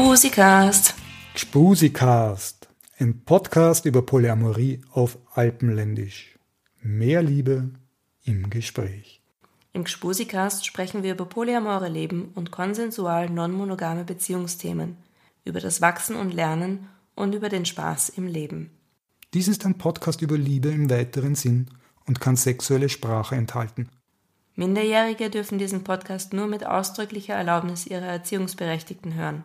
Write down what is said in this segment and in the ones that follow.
Gspusikast. Gspusikast. Ein Podcast über Polyamorie auf Alpenländisch. Mehr Liebe im Gespräch. Im Gspusikast sprechen wir über polyamore Leben und konsensual non-monogame Beziehungsthemen, über das Wachsen und Lernen und über den Spaß im Leben. Dies ist ein Podcast über Liebe im weiteren Sinn und kann sexuelle Sprache enthalten. Minderjährige dürfen diesen Podcast nur mit ausdrücklicher Erlaubnis ihrer Erziehungsberechtigten hören.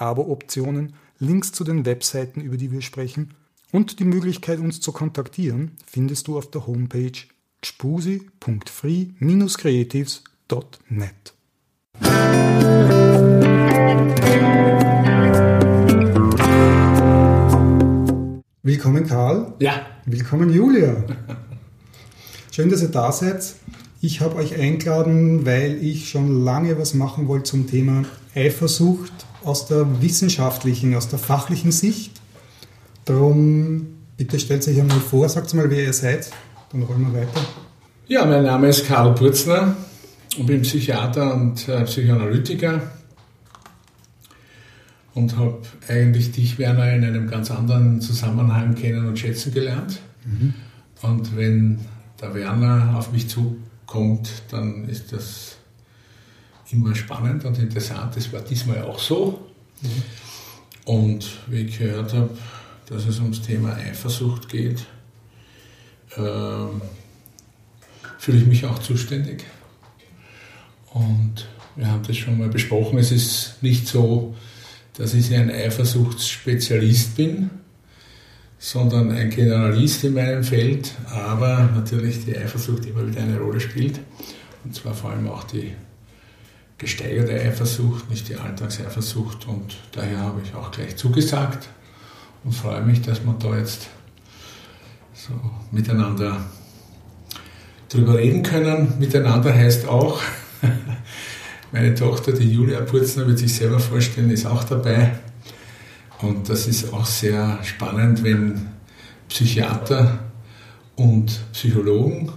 Abo-Optionen, Links zu den Webseiten, über die wir sprechen und die Möglichkeit, uns zu kontaktieren, findest du auf der Homepage gspusi.free-creatives.net. Willkommen Karl. Ja. Willkommen Julia. Schön, dass ihr da seid. Ich habe euch eingeladen, weil ich schon lange was machen wollte zum Thema Eifersucht aus der wissenschaftlichen, aus der fachlichen Sicht. Darum, bitte stellt euch einmal vor, sagt mal, wer ihr seid, dann rollen wir weiter. Ja, mein Name ist Karl Purzner und bin Psychiater und äh, Psychoanalytiker und habe eigentlich dich, Werner, in einem ganz anderen Zusammenhang kennen und schätzen gelernt. Mhm. Und wenn der Werner auf mich zukommt, dann ist das immer spannend und interessant. Das war diesmal auch so. Mhm. Und wie ich gehört habe, dass es ums Thema Eifersucht geht, äh, fühle ich mich auch zuständig. Und wir haben das schon mal besprochen. Es ist nicht so, dass ich ein Eifersuchtsspezialist bin, sondern ein Generalist in meinem Feld, aber natürlich die Eifersucht immer wieder eine Rolle spielt. Und zwar vor allem auch die gesteigerte Eifersucht, nicht die Alltagseifersucht. Und daher habe ich auch gleich zugesagt und freue mich, dass wir da jetzt so miteinander drüber reden können. Miteinander heißt auch, meine Tochter, die Julia Purzner, wird sich selber vorstellen, ist auch dabei. Und das ist auch sehr spannend, wenn Psychiater und Psychologen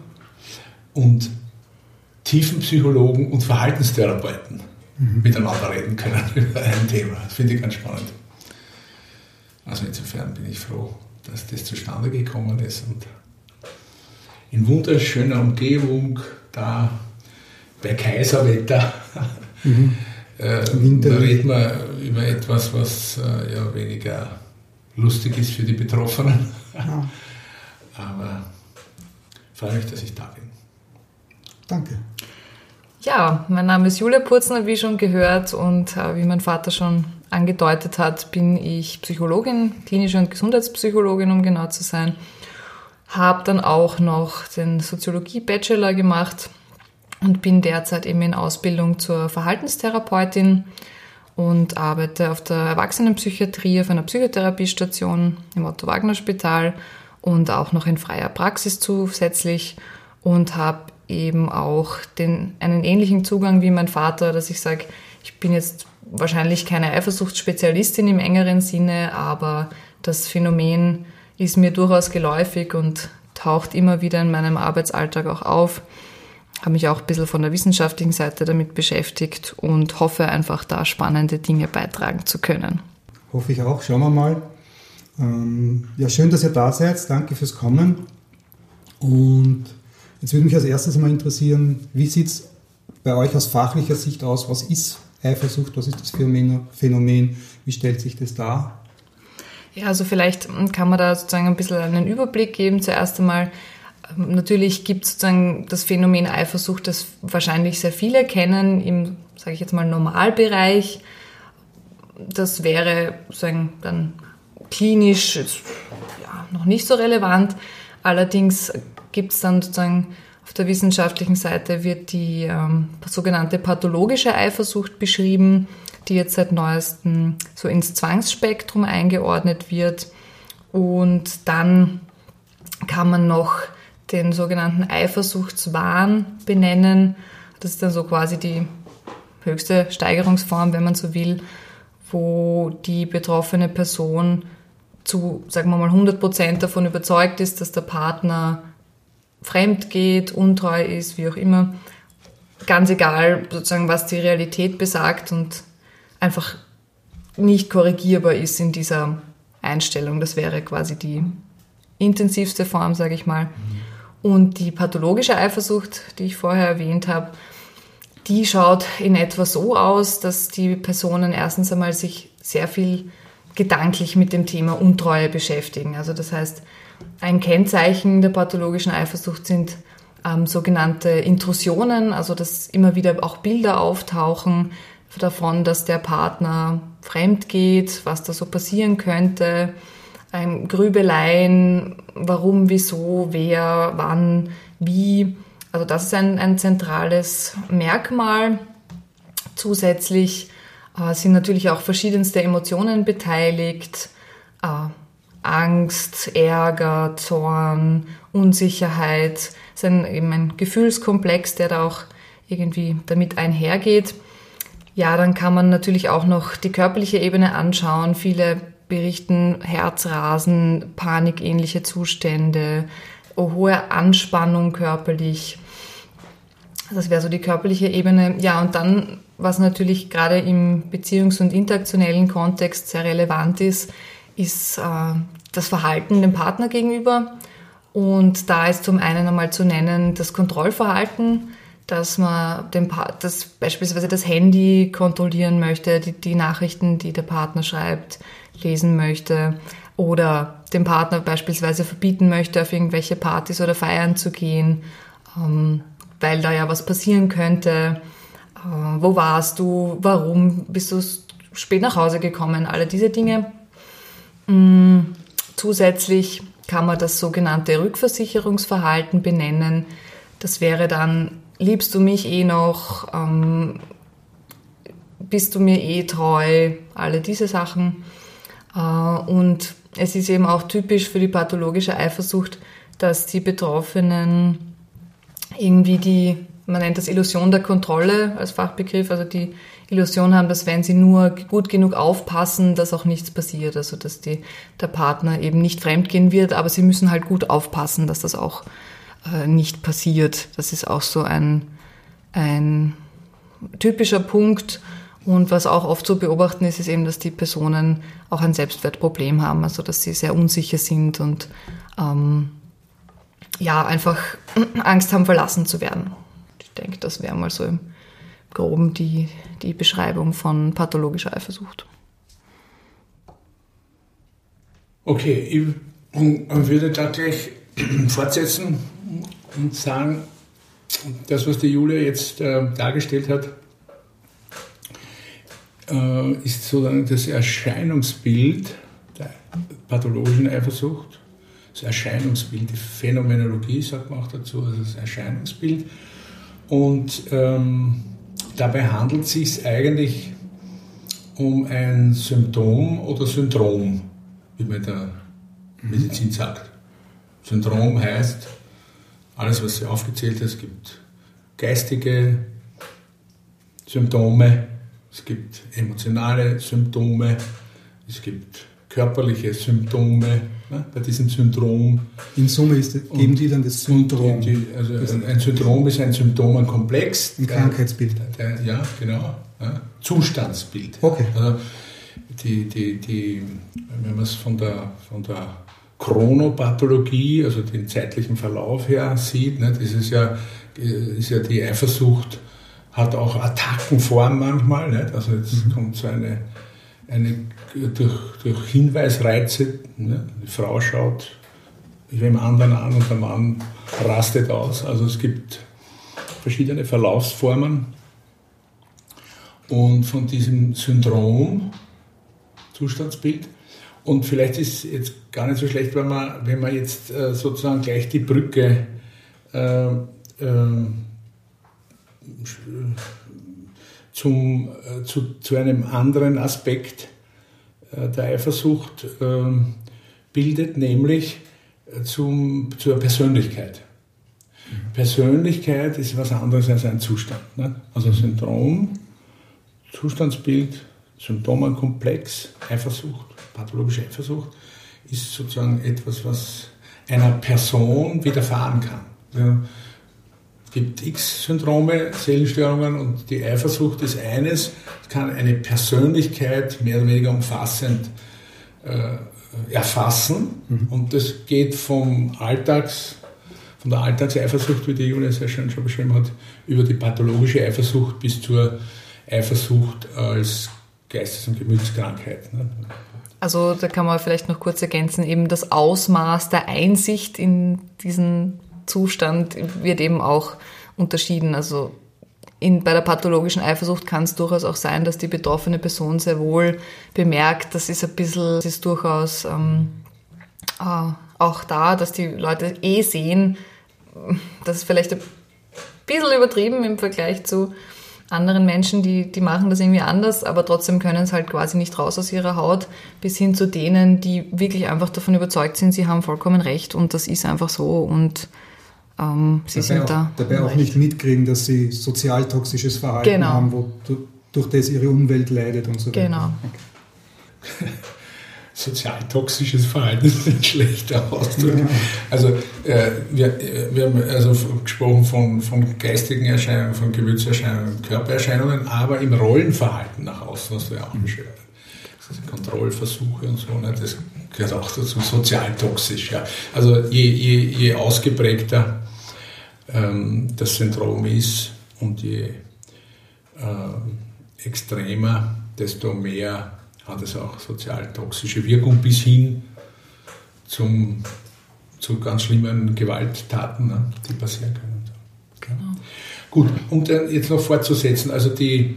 und Tiefenpsychologen und Verhaltenstherapeuten mhm. miteinander reden können über ein Thema. Das finde ich ganz spannend. Also insofern bin ich froh, dass das zustande gekommen ist und in wunderschöner Umgebung da bei Kaiserwetter. Mhm. äh, da reden wir über etwas, was äh, ja weniger lustig ist für die Betroffenen. Ja. Aber freue mich, dass ich da bin. Danke. Ja, mein Name ist Julia Purzner, wie schon gehört, und äh, wie mein Vater schon angedeutet hat, bin ich Psychologin, klinische und Gesundheitspsychologin, um genau zu sein. Habe dann auch noch den Soziologie-Bachelor gemacht und bin derzeit eben in Ausbildung zur Verhaltenstherapeutin und arbeite auf der Erwachsenenpsychiatrie auf einer Psychotherapiestation im Otto-Wagner-Spital und auch noch in freier Praxis zusätzlich und habe eben auch den, einen ähnlichen Zugang wie mein Vater, dass ich sage, ich bin jetzt wahrscheinlich keine Eifersuchtsspezialistin im engeren Sinne, aber das Phänomen ist mir durchaus geläufig und taucht immer wieder in meinem Arbeitsalltag auch auf habe mich auch ein bisschen von der wissenschaftlichen Seite damit beschäftigt und hoffe einfach da spannende Dinge beitragen zu können. Hoffe ich auch. Schauen wir mal. Ähm, ja, schön, dass ihr da seid. Danke fürs Kommen. Und jetzt würde mich als erstes mal interessieren, wie sieht es bei euch aus fachlicher Sicht aus? Was ist Eifersucht? Was ist das Phänomen? Wie stellt sich das dar? Ja, also vielleicht kann man da sozusagen ein bisschen einen Überblick geben. Zuerst einmal, Natürlich gibt es sozusagen das Phänomen Eifersucht, das wahrscheinlich sehr viele kennen im, sage ich jetzt mal, Normalbereich. Das wäre sozusagen dann klinisch ja, noch nicht so relevant. Allerdings gibt es dann sozusagen auf der wissenschaftlichen Seite wird die ähm, sogenannte pathologische Eifersucht beschrieben. die jetzt seit neuestem so ins Zwangsspektrum eingeordnet wird. Und dann kann man noch den sogenannten Eifersuchtswahn benennen. Das ist dann so quasi die höchste Steigerungsform, wenn man so will, wo die betroffene Person zu, sagen wir mal, 100 Prozent davon überzeugt ist, dass der Partner fremd geht, untreu ist, wie auch immer. Ganz egal, sozusagen, was die Realität besagt und einfach nicht korrigierbar ist in dieser Einstellung. Das wäre quasi die intensivste Form, sage ich mal. Und die pathologische Eifersucht, die ich vorher erwähnt habe, die schaut in etwa so aus, dass die Personen erstens einmal sich sehr viel gedanklich mit dem Thema Untreue beschäftigen. Also das heißt, ein Kennzeichen der pathologischen Eifersucht sind ähm, sogenannte Intrusionen, also dass immer wieder auch Bilder auftauchen davon, dass der Partner fremd geht, was da so passieren könnte, ein Grübeleien, warum, wieso, wer, wann, wie. Also das ist ein, ein zentrales Merkmal. Zusätzlich äh, sind natürlich auch verschiedenste Emotionen beteiligt. Äh, Angst, Ärger, Zorn, Unsicherheit. Das ist ein, eben ein Gefühlskomplex, der da auch irgendwie damit einhergeht. Ja, dann kann man natürlich auch noch die körperliche Ebene anschauen. Viele berichten Herzrasen, panikähnliche Zustände, hohe Anspannung körperlich. Das wäre so die körperliche Ebene. Ja, und dann, was natürlich gerade im beziehungs- und interaktionellen Kontext sehr relevant ist, ist äh, das Verhalten dem Partner gegenüber. Und da ist zum einen einmal zu nennen das Kontrollverhalten, dass man dem pa das beispielsweise das Handy kontrollieren möchte, die, die Nachrichten, die der Partner schreibt, lesen möchte oder dem Partner beispielsweise verbieten möchte, auf irgendwelche Partys oder Feiern zu gehen, ähm, weil da ja was passieren könnte. Äh, wo warst du? Warum bist du spät nach Hause gekommen? Alle diese Dinge. Mm, zusätzlich kann man das sogenannte Rückversicherungsverhalten benennen. Das wäre dann, liebst du mich eh noch? Ähm, bist du mir eh treu? Alle diese Sachen. Äh, und es ist eben auch typisch für die pathologische Eifersucht, dass die Betroffenen irgendwie die, man nennt das Illusion der Kontrolle als Fachbegriff, also die Illusion haben, dass wenn sie nur gut genug aufpassen, dass auch nichts passiert, also dass die, der Partner eben nicht fremdgehen wird, aber sie müssen halt gut aufpassen, dass das auch äh, nicht passiert. Das ist auch so ein, ein typischer Punkt, und was auch oft zu beobachten ist, ist eben, dass die Personen auch ein Selbstwertproblem haben, also dass sie sehr unsicher sind und ähm, ja, einfach Angst haben, verlassen zu werden. Ich denke, das wäre mal so im Groben die, die Beschreibung von pathologischer Eifersucht. Okay, ich würde gleich fortsetzen und sagen, das, was die Julia jetzt äh, dargestellt hat, äh, ist sozusagen das Erscheinungsbild der pathologischen Eifersucht. Das Erscheinungsbild, die Phänomenologie sagt man auch dazu, also das Erscheinungsbild. Und ähm, dabei handelt es sich eigentlich um ein Symptom oder Syndrom, wie man in der Medizin sagt. Syndrom heißt, alles, was sie aufgezählt hat, es gibt geistige Symptome, es gibt emotionale Symptome, es gibt körperliche Symptome ne, bei diesem Syndrom. In Summe ist, geben die dann das Syndrom. Die, also ein, ein, Syndrom ist ein Symptomenkomplex. Ein Krankheitsbild. Der, der, ja, genau. Ja, Zustandsbild. Okay. Also die, die, die, wenn man es von der, von der Chronopathologie, also den zeitlichen Verlauf her sieht, ne, das ist ja, ist ja die Eifersucht hat auch Attackenform manchmal. Nicht? Also jetzt mhm. kommt so eine, eine durch, durch Hinweisreize, ne? die Frau schaut wem anderen an und der Mann rastet aus. Also es gibt verschiedene Verlaufsformen. Und von diesem Syndrom, Zustandsbild, und vielleicht ist es jetzt gar nicht so schlecht, wenn man, wenn man jetzt äh, sozusagen gleich die Brücke äh, äh, zum, äh, zu, zu einem anderen Aspekt äh, der Eifersucht ähm, bildet, nämlich äh, zum, zur Persönlichkeit. Persönlichkeit ist was anderes als ein Zustand. Ne? Also Syndrom, Zustandsbild, Symptomenkomplex, Eifersucht, pathologische Eifersucht, ist sozusagen etwas, was einer Person widerfahren kann. Ja, gibt X-Syndrome, Seelenstörungen und die Eifersucht ist eines, es kann eine Persönlichkeit mehr oder weniger umfassend äh, erfassen mhm. und das geht vom Alltags, von der Alltagseifersucht, wie die Julia sehr schön schon beschrieben hat, über die pathologische Eifersucht bis zur Eifersucht als Geistes- und Gemütskrankheit. Ne? Also da kann man vielleicht noch kurz ergänzen, eben das Ausmaß der Einsicht in diesen Zustand wird eben auch unterschieden. Also in, bei der pathologischen Eifersucht kann es durchaus auch sein, dass die betroffene Person sehr wohl bemerkt, das ist ein bisschen, das ist durchaus ähm, äh, auch da, dass die Leute eh sehen, das ist vielleicht ein bisschen übertrieben im Vergleich zu anderen Menschen, die, die machen das irgendwie anders, aber trotzdem können es halt quasi nicht raus aus ihrer Haut, bis hin zu denen, die wirklich einfach davon überzeugt sind, sie haben vollkommen recht und das ist einfach so und ähm, sie dabei sind auch, da. Dabei auch nicht mitkriegen, dass sie sozialtoxisches Verhalten Genau. haben, wo, durch das ihre Umwelt leidet und so weiter. Genau. Okay. Sozialtoxisches Verhalten ist ein schlechter Ausdruck. Also, äh, wir, äh, wir haben also gesprochen von, von geistigen Erscheinungen, von Gemütserscheinungen, Körpererscheinungen, aber im Rollenverhalten nach außen, was du ja auch hast. Also Kontrollversuche und so, ne, das gehört auch dazu, sozialtoxisch. Ja. Also je, je, je ausgeprägter ähm, das Syndrom ist und je ähm, extremer, desto mehr hat es auch sozialtoxische Wirkung bis hin zum, zu ganz schlimmen Gewalttaten, ne, die passieren können. Ja. Gut, um dann jetzt noch fortzusetzen, also die, äh,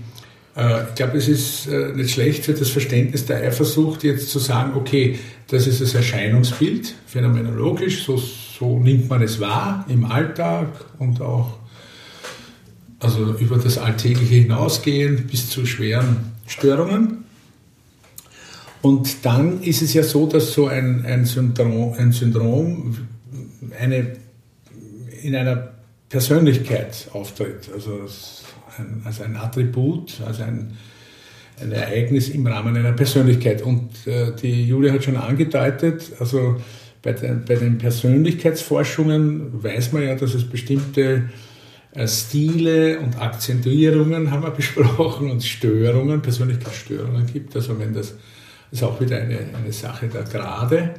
ich glaube, es ist äh, nicht schlecht für das Verständnis der Eifersucht jetzt zu sagen, okay, das ist das Erscheinungsbild, phänomenologisch, so, so nimmt man es wahr im Alltag und auch also über das Alltägliche hinausgehend bis zu schweren Störungen. Und dann ist es ja so, dass so ein, ein, Syndrom, ein Syndrom eine, in einer Persönlichkeit auftritt, also als ein, als ein Attribut, als ein, ein Ereignis im Rahmen einer Persönlichkeit. Und äh, die Julia hat schon angedeutet, also bei den, bei den Persönlichkeitsforschungen weiß man ja, dass es bestimmte äh, Stile und Akzentuierungen haben wir besprochen und Störungen, Persönlichkeitsstörungen gibt. Also wenn das ist auch wieder eine, eine Sache der Grade.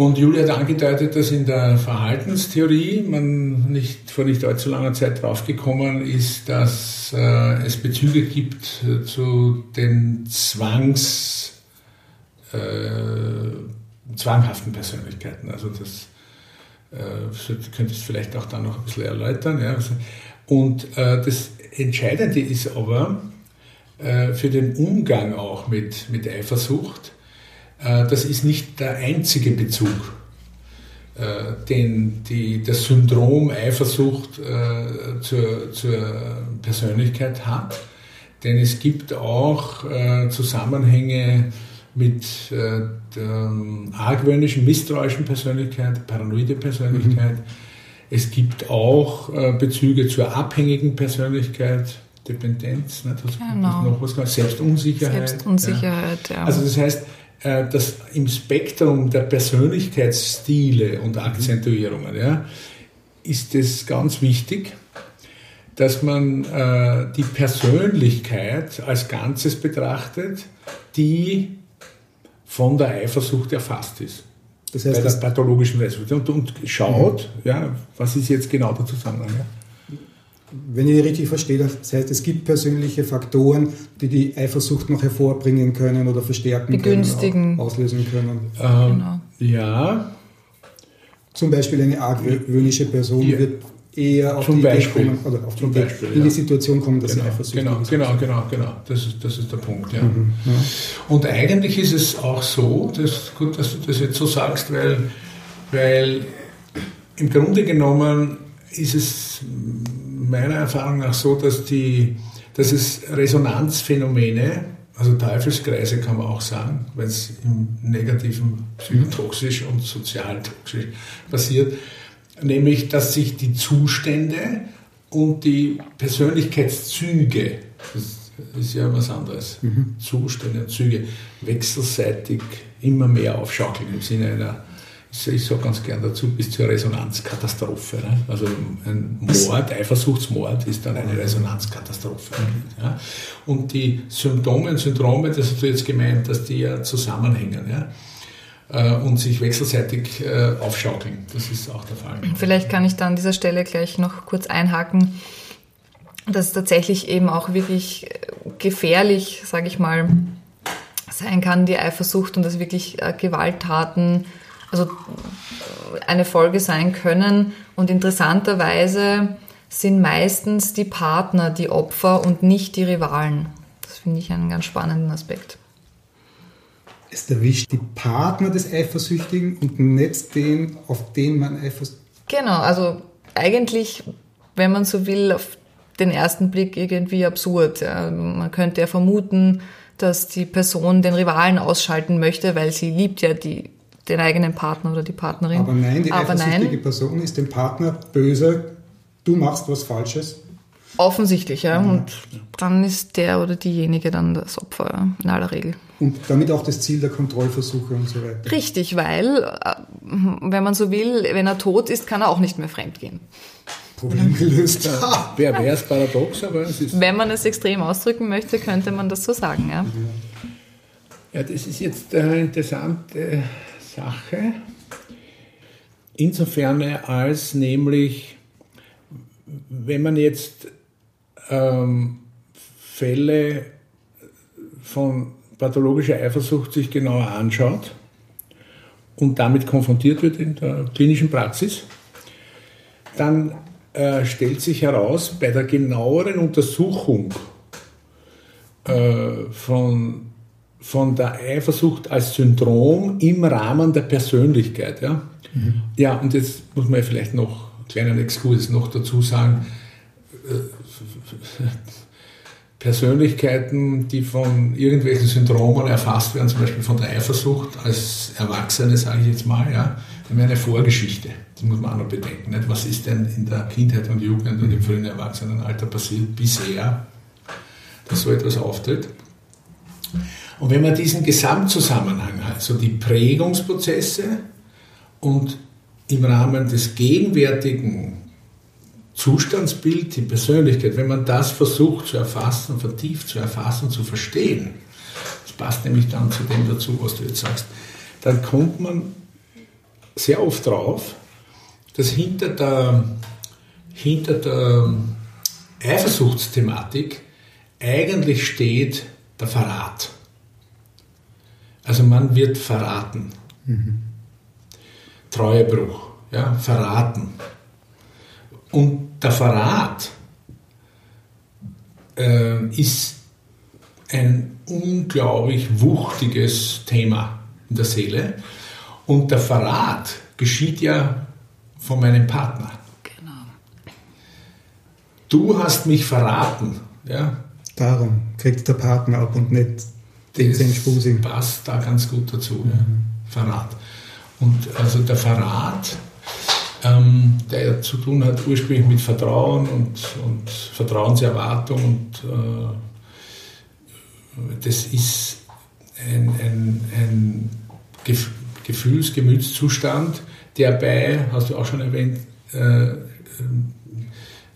Und Julia hat angedeutet, dass in der Verhaltenstheorie man nicht vor nicht allzu langer Zeit draufgekommen ist, dass äh, es Bezüge gibt äh, zu den Zwangs, äh, zwanghaften Persönlichkeiten. Also das äh, könntest du vielleicht auch da noch ein bisschen erläutern. Ja. Und äh, das Entscheidende ist aber, für den Umgang auch mit, mit Eifersucht, das ist nicht der einzige Bezug, äh, den die, das Syndrom Eifersucht zur, zur Persönlichkeit hat. Denn es gibt auch Zusammenhänge mit der argwöhnischen, misstrauischen Persönlichkeit, paranoide Persönlichkeit. Mhm. Es gibt auch Bezüge zur abhängigen Persönlichkeit, Dependenz, ne? das Genau. noch was, Selbstunsicherheit. Selbstunsicherheit, ja. Also das heißt, äh, dass im Spektrum der Persönlichkeitsstile und Akzentuierungen ja, ist es ganz wichtig, dass man äh, die Persönlichkeit als Ganzes betrachtet, die von der Eifersucht erfasst ist. Das heißt, bei der das- pathologischen Eifersucht. Und, und schaut, ja, was ist jetzt genau der Zusammenhang. Ja? Wenn ich richtig verstehe, das heißt, es gibt persönliche Faktoren, die die Eifersucht noch hervorbringen können oder verstärken Begünstigen. können, au- auslösen können. Ähm, Genau. Ja, Zum Beispiel eine argwöhnische Person Ja. wird eher auf Zum die Beispiel. kommen, oder auf die Beispiel, in die ja. Situation kommen, dass genau, sie eifersüchtig genau, ist. genau, genau, genau. Das ist, das ist der Punkt, ja. Mhm, ja. Und eigentlich ist es auch so, dass, gut, dass du das jetzt so sagst, weil, weil im Grunde genommen ist es meiner Erfahrung nach so, dass die, dass es Resonanzphänomene, also Teufelskreise kann man auch sagen, wenn es im negativen psychotoxisch und sozialtoxisch passiert, nämlich dass sich die Zustände und die Persönlichkeitszüge, das ist ja was anderes, mhm. Zustände und Züge, wechselseitig immer mehr aufschaukeln im Sinne einer ich sage ganz gern dazu, bis zur Resonanzkatastrophe. Ne? Also ein Mord, Eifersuchtsmord ist dann eine Resonanzkatastrophe. Ja? Und die Symptome und Syndrome, das hast du jetzt gemeint, dass die ja zusammenhängen. Ja? Äh, und sich wechselseitig äh, aufschaukeln. Das ist auch der Fall. Vielleicht kann ich da an dieser Stelle gleich noch kurz einhaken, dass es tatsächlich eben auch wirklich gefährlich, sage ich mal, sein kann, die Eifersucht und dass wirklich äh, Gewalttaten also eine Folge sein können. Und interessanterweise sind meistens die Partner die Opfer und nicht die Rivalen. Das finde ich einen ganz spannenden Aspekt. Es erwischt die Partner des Eifersüchtigen und nicht den, auf den man eifersüchtig Genau, also eigentlich, wenn man so will, auf den ersten Blick irgendwie absurd. Ja. Man könnte ja vermuten, dass die Person den Rivalen ausschalten möchte, weil sie liebt ja die den eigenen Partner oder die Partnerin. Aber nein, die Aber eifersüchtige nein. Person ist dem Partner böse, du machst was Falsches. Offensichtlich, ja. Und dann ist der oder diejenige dann das Opfer, in aller Regel. Und damit auch das Ziel der Kontrollversuche und so weiter. Richtig, weil, äh, wenn man so will, wenn er tot ist, kann er auch nicht mehr fremdgehen. Problem gelöst. Ja, Wer wäre es paradox, aber es ist. Wenn man es extrem ausdrücken möchte, könnte man das so sagen, ja. Ja, das ist jetzt äh, interessant. Äh, Sache. Insofern als nämlich, wenn man jetzt ähm, Fälle von pathologischer Eifersucht sich genauer anschaut und damit konfrontiert wird in der klinischen Praxis, dann äh, stellt sich heraus, bei der genaueren Untersuchung äh, von von der Eifersucht als Syndrom im Rahmen der Persönlichkeit. Ja, mhm. ja und jetzt muss man vielleicht noch einen kleinen Exkurs noch dazu sagen. Persönlichkeiten, die von irgendwelchen Syndromen erfasst werden, zum Beispiel von der Eifersucht als Erwachsene, sage ich jetzt mal, ja, haben eine Vorgeschichte. Das muss man auch noch bedenken. Nicht? Was ist denn in der Kindheit und Jugend und im frühen Erwachsenenalter passiert bisher, dass so etwas auftritt? Und wenn man diesen Gesamtzusammenhang hat, so die Prägungsprozesse und im Rahmen des gegenwärtigen Zustandsbild, die Persönlichkeit, wenn man das versucht zu erfassen, vertieft zu erfassen, zu verstehen, das passt nämlich dann zu dem dazu, was du jetzt sagst, dann kommt man sehr oft drauf, dass hinter der, hinter der Eifersuchtsthematik eigentlich steht der Verrat. Also man wird verraten. Mhm. Treuebruch, ja, verraten. Und der Verrat äh, ist ein unglaublich wuchtiges Thema in der Seele. Und der Verrat geschieht ja von meinem Partner. Genau. Du hast mich verraten. Ja? Darum kriegt der Partner ab und nicht das passt da ganz gut dazu, mhm. ja. Verrat. Und also der Verrat, ähm, der zu tun hat ursprünglich mit Vertrauen und, und Vertrauenserwartung und äh, das ist ein, ein, ein Gefühls-, Gemütszustand, der bei, hast du auch schon erwähnt, äh,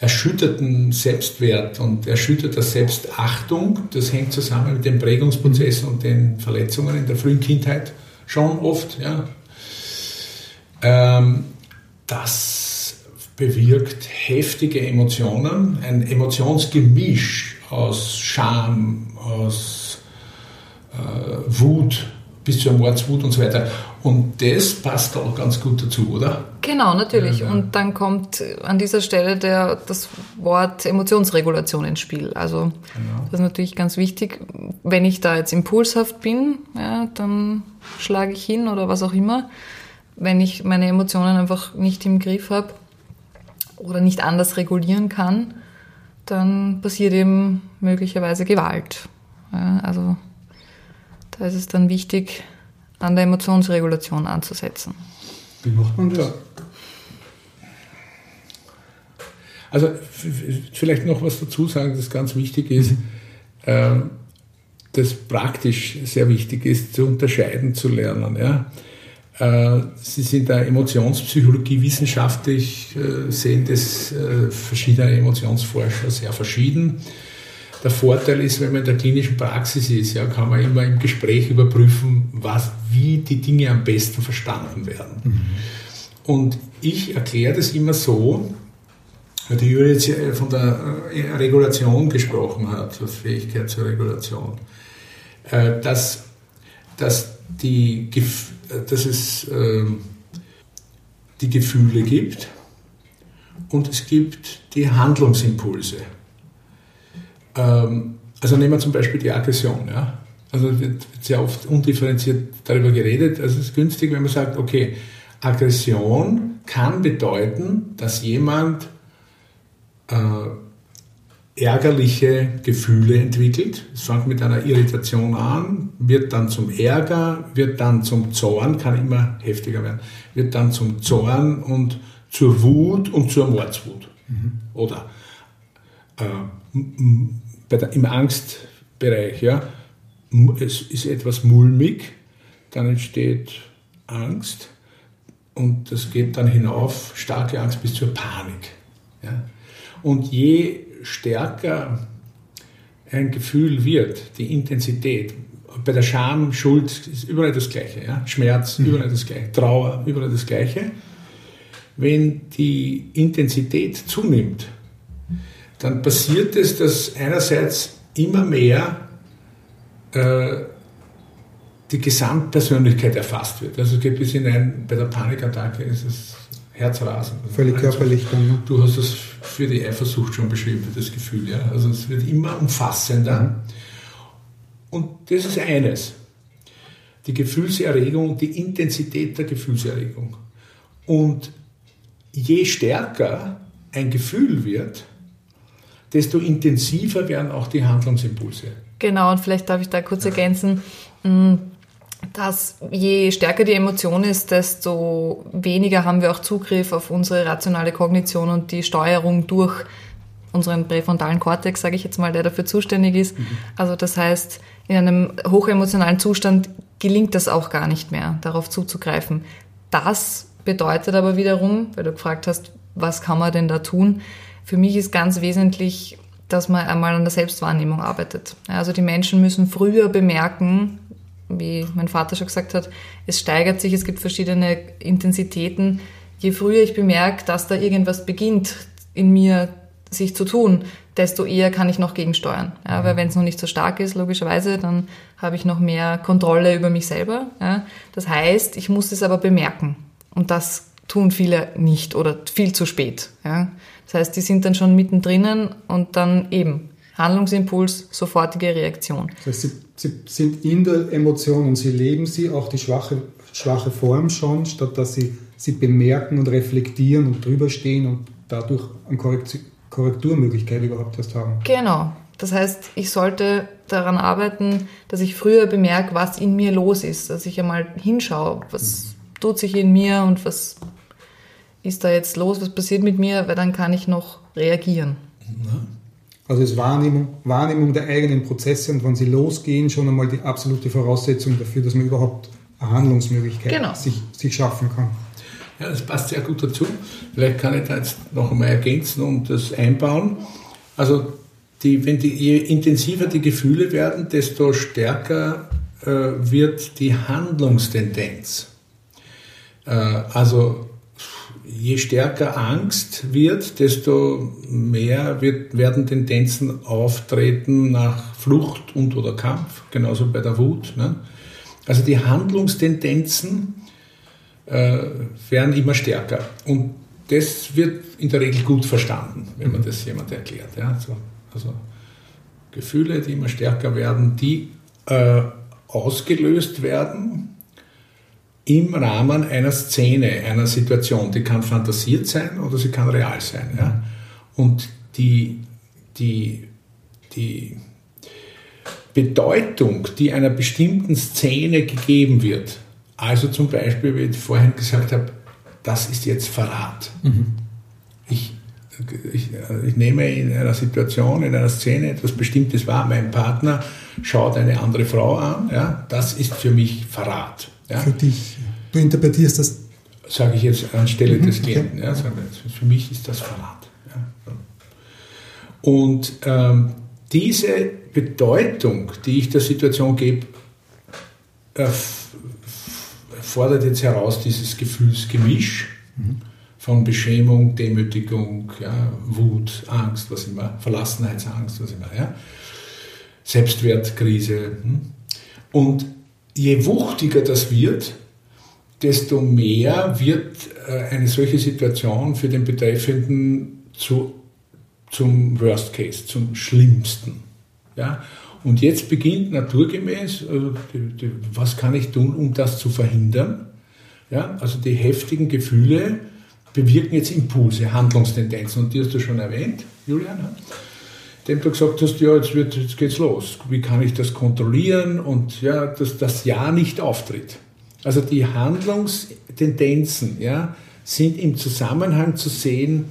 erschütterten Selbstwert und erschütterter Selbstachtung. Das hängt zusammen mit den Prägungsprozessen und den Verletzungen in der frühen Kindheit schon oft. Ja. Ähm, das bewirkt heftige Emotionen, ein Emotionsgemisch aus Scham, aus äh, Wut bis zur Mordswut und so weiter. Und das passt auch ganz gut dazu, oder? Genau, natürlich. Ja, ja. Und dann kommt an dieser Stelle der, das Wort Emotionsregulation ins Spiel. Also genau. das ist natürlich ganz wichtig. Wenn ich da jetzt impulshaft bin, ja, dann schlage ich hin oder was auch immer. Wenn ich meine Emotionen einfach nicht im Griff habe oder nicht anders regulieren kann, dann passiert eben möglicherweise Gewalt. Also da ist es dann wichtig, an der Emotionsregulation anzusetzen. Wie macht man das? Also vielleicht noch was dazu sagen, das ganz wichtig ist, äh, das praktisch sehr wichtig ist, zu unterscheiden zu lernen. Ja? Äh, Sie sind da Emotionspsychologie wissenschaftlich, äh, sehen das äh, verschiedene Emotionsforscher sehr verschieden. Der Vorteil ist, wenn man in der klinischen Praxis ist, ja, kann man immer im Gespräch überprüfen, was, wie die Dinge am besten verstanden werden. Mhm. Und ich erkläre das immer so, weil die Julia jetzt von der Regulation gesprochen hat, als Fähigkeit zur Regulation, dass, dass, die, dass es die Gefühle gibt und es gibt die Handlungsimpulse. Ähm, also nehmen wir zum Beispiel die Aggression. Ja? Also wird sehr oft undifferenziert darüber geredet. Also es ist günstig, wenn man sagt, okay, Aggression kann bedeuten, dass jemand äh, ärgerliche Gefühle entwickelt. Es fängt mit einer Irritation an, wird dann zum Ärger, wird dann zum Zorn, kann immer heftiger werden, wird dann zum Zorn und zur Wut und zur Mordswut. Mhm. Oder äh, der, im Angstbereich, ja, es ist etwas mulmig, dann entsteht Angst und das geht dann hinauf, starke Angst bis zur Panik. Ja. Und je stärker ein Gefühl wird, die Intensität, bei der Scham, Schuld ist überall das Gleiche, ja? Schmerz, mhm. überall das Gleiche, Trauer, überall das Gleiche. Wenn die Intensität zunimmt, dann passiert es, dass einerseits immer mehr äh, die Gesamtpersönlichkeit erfasst wird. Also es geht bis hinein, bei der Panikattacke ist es Herzrasen. Völlig also, körperlich dann. Ne? Du hast das für die Eifersucht schon beschrieben, das Gefühl. Ja? Also es wird immer umfassender. Mhm. Und das ist eines. Die Gefühlserregung, die Intensität der Gefühlserregung. Und je stärker ein Gefühl wird, desto intensiver werden auch die Handlungsimpulse. Genau, und vielleicht darf ich da kurz ergänzen, mm, dass je stärker die Emotion ist, desto weniger haben wir auch Zugriff auf unsere rationale Kognition und die Steuerung durch unseren präfrontalen Kortex, sage ich jetzt mal, der dafür zuständig ist. Mhm. Also das heißt, in einem hochemotionalen Zustand gelingt das auch gar nicht mehr, darauf zuzugreifen. Das bedeutet aber wiederum, weil du gefragt hast, was kann man denn da tun, für mich ist ganz wesentlich, dass man einmal an der Selbstwahrnehmung arbeitet. Also die Menschen müssen früher bemerken, wie mein Vater schon gesagt hat, es steigert sich, es gibt verschiedene Intensitäten. Je früher ich bemerke, dass da irgendwas beginnt in mir sich zu tun, desto eher kann ich noch gegensteuern. Ja, weil wenn es noch nicht so stark ist, logischerweise, dann habe ich noch mehr Kontrolle über mich selber. Ja. Das heißt, ich muss es aber bemerken. Und das tun viele nicht oder viel zu spät. Ja. Das heißt, die sind dann schon mittendrin und dann eben Handlungsimpuls, sofortige Reaktion. Das heißt, sie, sie sind in der Emotion und sie leben sie, auch die schwache, schwache Form schon, statt dass sie sie bemerken und reflektieren und drüber stehen und dadurch eine Korrektur, Korrekturmöglichkeit überhaupt erst haben. Genau. Das heißt, ich sollte daran arbeiten, dass ich früher bemerke, was in mir los ist, dass ich einmal hinschaue, was mhm. tut sich in mir und was ist da jetzt los, was passiert mit mir, weil dann kann ich noch reagieren. Also ist Wahrnehmung, Wahrnehmung der eigenen Prozesse und wenn sie losgehen, schon einmal die absolute Voraussetzung dafür, dass man überhaupt eine Handlungsmöglichkeit genau. sich, sich schaffen kann. Ja, das passt sehr gut dazu. Vielleicht kann ich da jetzt noch einmal ergänzen und das einbauen. Also die, wenn die, je intensiver die Gefühle werden, desto stärker äh, wird die Handlungstendenz. Äh, also je stärker Angst wird, desto mehr wird, werden Tendenzen auftreten nach Flucht und oder Kampf, genauso bei der Wut. Ne? Also die Handlungstendenzen äh, werden immer stärker. Und das wird in der Regel gut verstanden, wenn man das jemand erklärt. Ja? So, also Gefühle, die immer stärker werden, die äh, ausgelöst werden im Rahmen einer Szene, einer Situation. Die kann fantasiert sein oder sie kann real sein. Ja? Und die die, die Bedeutung, die einer bestimmten Szene gegeben wird, also zum Beispiel, wie ich vorhin gesagt habe, das ist jetzt Verrat. Mhm. Ich, ich, ich, nehme in einer Situation, in einer Szene etwas Bestimmtes wahr, mein Partner schaut eine andere Frau an, ja, das ist für mich Verrat. Ja. Für dich, du interpretierst das? Sage ich jetzt anstelle mhm, des Klienten. Okay. Ja, für mich ist das Verrat. Ja. Und ähm, diese Bedeutung, die ich der Situation gebe, äh, fordert jetzt heraus dieses Gefühlsgemisch mhm. von Beschämung, Demütigung, ja, Wut, Angst, was immer, Verlassenheitsangst, was immer, ja. Selbstwertkrise. Hm. Und je wuchtiger das wird, desto mehr wird äh, eine solche Situation für den Betreffenden zu, zum Worst Case, zum Schlimmsten. Ja? Und jetzt beginnt naturgemäß, also was kann ich tun, um das zu verhindern? Ja, also die heftigen Gefühle bewirken jetzt Impulse, Handlungstendenzen. Und die hast du schon erwähnt, Julian. Dem du gesagt hast, ja, jetzt, wird, jetzt geht's los. Wie kann ich das kontrollieren und ja, dass das Ja nicht auftritt. Also die Handlungstendenzen ja, sind im Zusammenhang zu sehen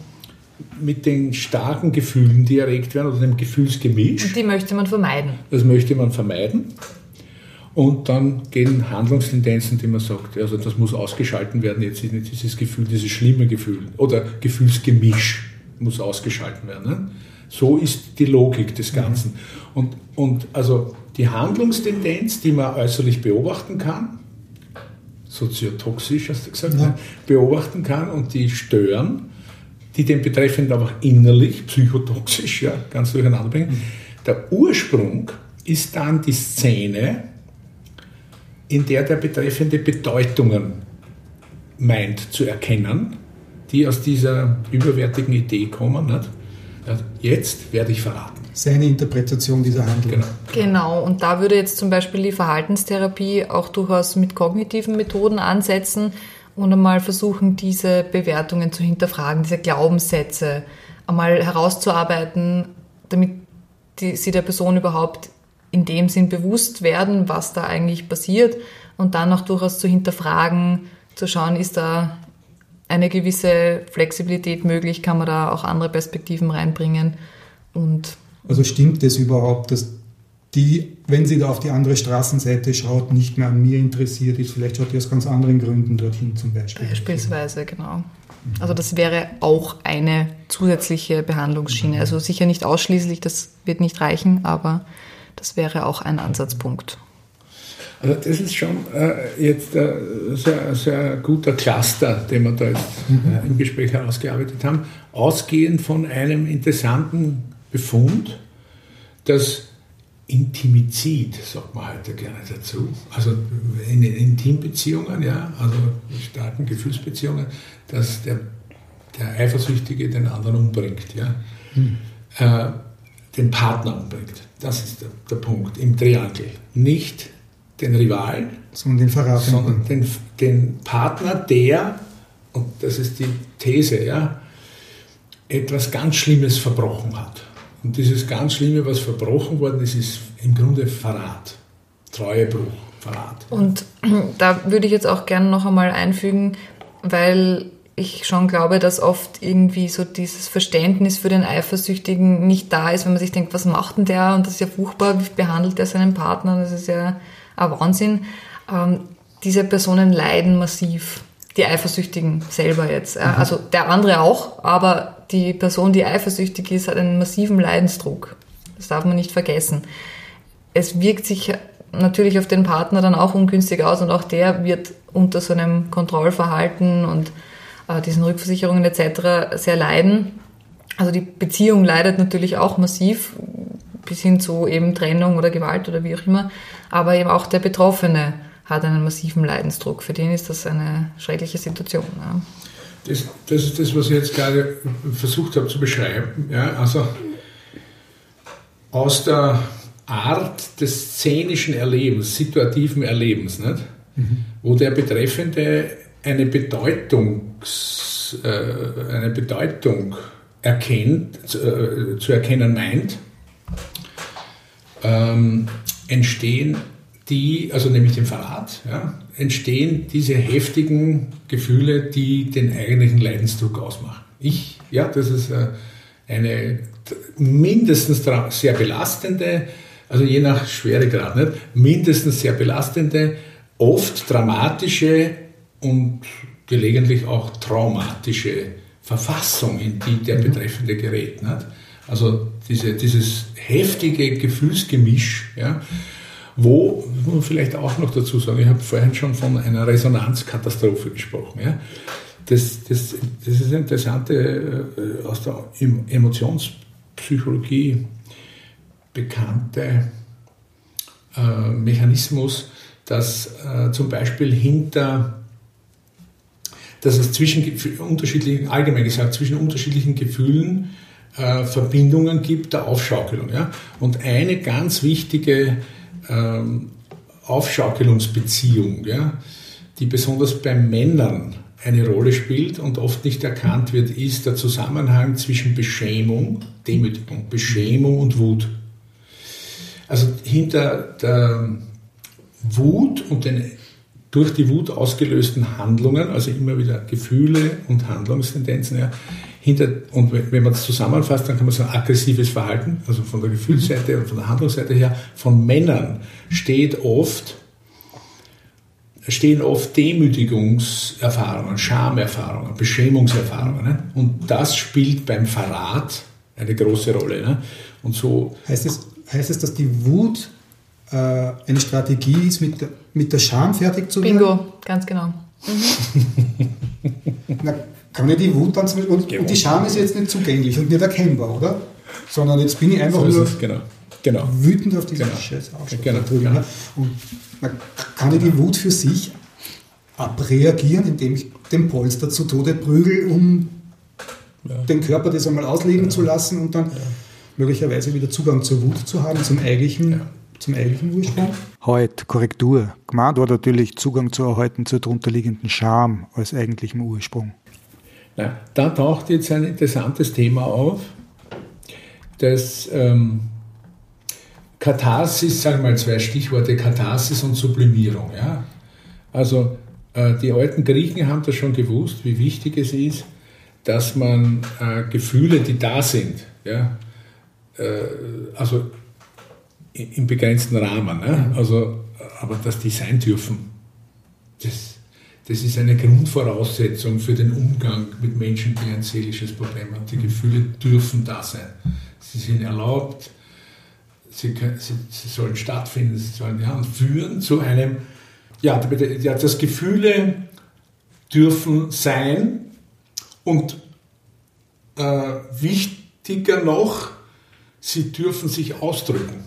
mit den starken Gefühlen, die erregt werden, oder dem Gefühlsgemisch. Und die möchte man vermeiden. Das möchte man vermeiden. Und dann gehen Handlungstendenzen, die man sagt, also das muss ausgeschalten werden, jetzt ist nicht dieses Gefühl, dieses schlimme Gefühl oder Gefühlsgemisch muss ausgeschalten werden. Ne? So ist die Logik des Ganzen. Und, und also die Handlungstendenz, die man äußerlich beobachten kann, soziotoxisch hast du gesagt, ja. beobachten kann und die stören, die den Betreffenden aber innerlich, psychotoxisch, ja, ganz durcheinander bringen. Mhm. Der Ursprung ist dann die Szene, in der der Betreffende Bedeutungen meint zu erkennen, die aus dieser überwertigen Idee kommen. Nicht? Jetzt werde ich verraten. Seine Interpretation dieser Handlung. Genau. genau, und da würde jetzt zum Beispiel die Verhaltenstherapie auch durchaus mit kognitiven Methoden ansetzen, und einmal versuchen, diese Bewertungen zu hinterfragen, diese Glaubenssätze einmal herauszuarbeiten, damit die, sie der Person überhaupt in dem Sinn bewusst werden, was da eigentlich passiert und dann auch durchaus zu hinterfragen, zu schauen, ist da eine gewisse Flexibilität möglich, kann man da auch andere Perspektiven reinbringen und also stimmt es überhaupt, dass die, wenn sie da auf die andere Straßenseite schaut, nicht mehr an mir interessiert ist. Vielleicht schaut die aus ganz anderen Gründen dorthin zum Beispiel. Beispielsweise, genau. Also das wäre auch eine zusätzliche Behandlungsschiene. Also sicher nicht ausschließlich, das wird nicht reichen, aber das wäre auch ein Ansatzpunkt. Also das ist schon äh, jetzt ein sehr, sehr guter Cluster, den wir da jetzt äh, im Gespräch herausgearbeitet haben, ausgehend von einem interessanten Befund, dass Intimizid, sagt man heute gerne dazu. Also in den Intimbeziehungen, ja, also starken Gefühlsbeziehungen, dass der, der Eifersüchtige den anderen umbringt, ja. Hm. Äh, den Partner umbringt. Das ist der, der, Punkt im Triangel. Nicht den Rivalen, sondern den Verrat. Sondern den, den Partner, der, und das ist die These, ja, etwas ganz Schlimmes verbrochen hat. Und dieses ganz Schlimme, was verbrochen worden ist, ist im Grunde Verrat. Treuebruch, Verrat. Und da würde ich jetzt auch gerne noch einmal einfügen, weil ich schon glaube, dass oft irgendwie so dieses Verständnis für den Eifersüchtigen nicht da ist, wenn man sich denkt, was macht denn der? Und das ist ja furchtbar, wie behandelt er seinen Partner? Das ist ja ein Wahnsinn. Ähm, diese Personen leiden massiv die Eifersüchtigen selber jetzt. Mhm. Also der andere auch, aber die Person, die eifersüchtig ist, hat einen massiven Leidensdruck. Das darf man nicht vergessen. Es wirkt sich natürlich auf den Partner dann auch ungünstig aus und auch der wird unter so einem Kontrollverhalten und äh, diesen Rückversicherungen etc. sehr leiden. Also die Beziehung leidet natürlich auch massiv bis hin zu eben Trennung oder Gewalt oder wie auch immer, aber eben auch der Betroffene hat einen massiven Leidensdruck. Für den ist das eine schreckliche Situation. Ja. Das, das ist das, was ich jetzt gerade versucht habe zu beschreiben. Ja, also aus der Art des szenischen Erlebens, situativen Erlebens, nicht? Mhm. wo der Betreffende eine, Bedeutungs, äh, eine Bedeutung erkennt, äh, zu erkennen meint, ähm, entstehen die, also nämlich dem Verrat, ja, entstehen diese heftigen Gefühle, die den eigentlichen Leidensdruck ausmachen. Ich, ja, das ist äh, eine mindestens sehr belastende, also je nach Schweregrad, nicht? mindestens sehr belastende, oft dramatische und gelegentlich auch traumatische Verfassung, in die der mhm. Betreffende gerät. Nicht? Also diese, dieses heftige Gefühlsgemisch, ja, wo, muss man vielleicht auch noch dazu sagen, ich habe vorhin schon von einer Resonanzkatastrophe gesprochen. Ja. Das, das, das ist ein interessante, äh, aus der Emotionspsychologie bekannte äh, Mechanismus, dass äh, zum Beispiel hinter, dass es zwischen unterschiedlichen, allgemein gesagt, zwischen unterschiedlichen Gefühlen äh, Verbindungen gibt der Aufschaukelung. Ja? Und eine ganz wichtige ähm, Aufschaukelungsbeziehung, ja, die besonders bei Männern eine Rolle spielt und oft nicht erkannt wird, ist der Zusammenhang zwischen Beschämung, Demütigung, Beschämung und Wut. Also hinter der Wut und den durch die Wut ausgelösten Handlungen, also immer wieder Gefühle und Handlungstendenzen, ja, hinter, und wenn man das zusammenfasst, dann kann man sagen, aggressives Verhalten, also von der Gefühlsseite und von der Handlungsseite her, von Männern steht oft, stehen oft Demütigungserfahrungen, Schamerfahrungen, Beschämungserfahrungen. Ne? Und das spielt beim Verrat eine große Rolle. Ne? Und so heißt es, heißt es, dass die Wut äh, eine Strategie ist, mit der, mit der Scham fertig zu werden? Bingo, ganz genau. Mhm. Na, kann ich die Wut dann zum Beispiel, und, und, die Scham ist jetzt nicht zugänglich und nicht erkennbar, oder? Sondern jetzt bin ich einfach so nur genau. Genau. wütend auf diese genau. Scheiße genau. Drüben, ja. Und na, kann ich die Wut für sich abreagieren, indem ich den Polster zu Tode prügel, um ja. den Körper das einmal ausleben ja. zu lassen und dann möglicherweise wieder Zugang zur Wut zu haben, zum eigentlichen, zum eigentlichen Ursprung? Halt, Korrektur. Gemeint war natürlich Zugang zu erhalten zur darunterliegenden Scham als eigentlichem Ursprung. Na, da taucht jetzt ein interessantes Thema auf, das ähm, Katharsis, sagen wir mal zwei Stichworte, Katharsis und Sublimierung. Ja? Also äh, die alten Griechen haben das schon gewusst, wie wichtig es ist, dass man äh, Gefühle, die da sind, ja, äh, also im begrenzten Rahmen, ne? also, aber dass die sein dürfen, das das ist eine Grundvoraussetzung für den Umgang mit Menschen, die ein seelisches Problem haben. Die Gefühle dürfen da sein. Sie sind erlaubt, sie, können, sie, sie sollen stattfinden, sie sollen ja, führen zu einem, ja, ja, das Gefühle dürfen sein und äh, wichtiger noch, sie dürfen sich ausdrücken.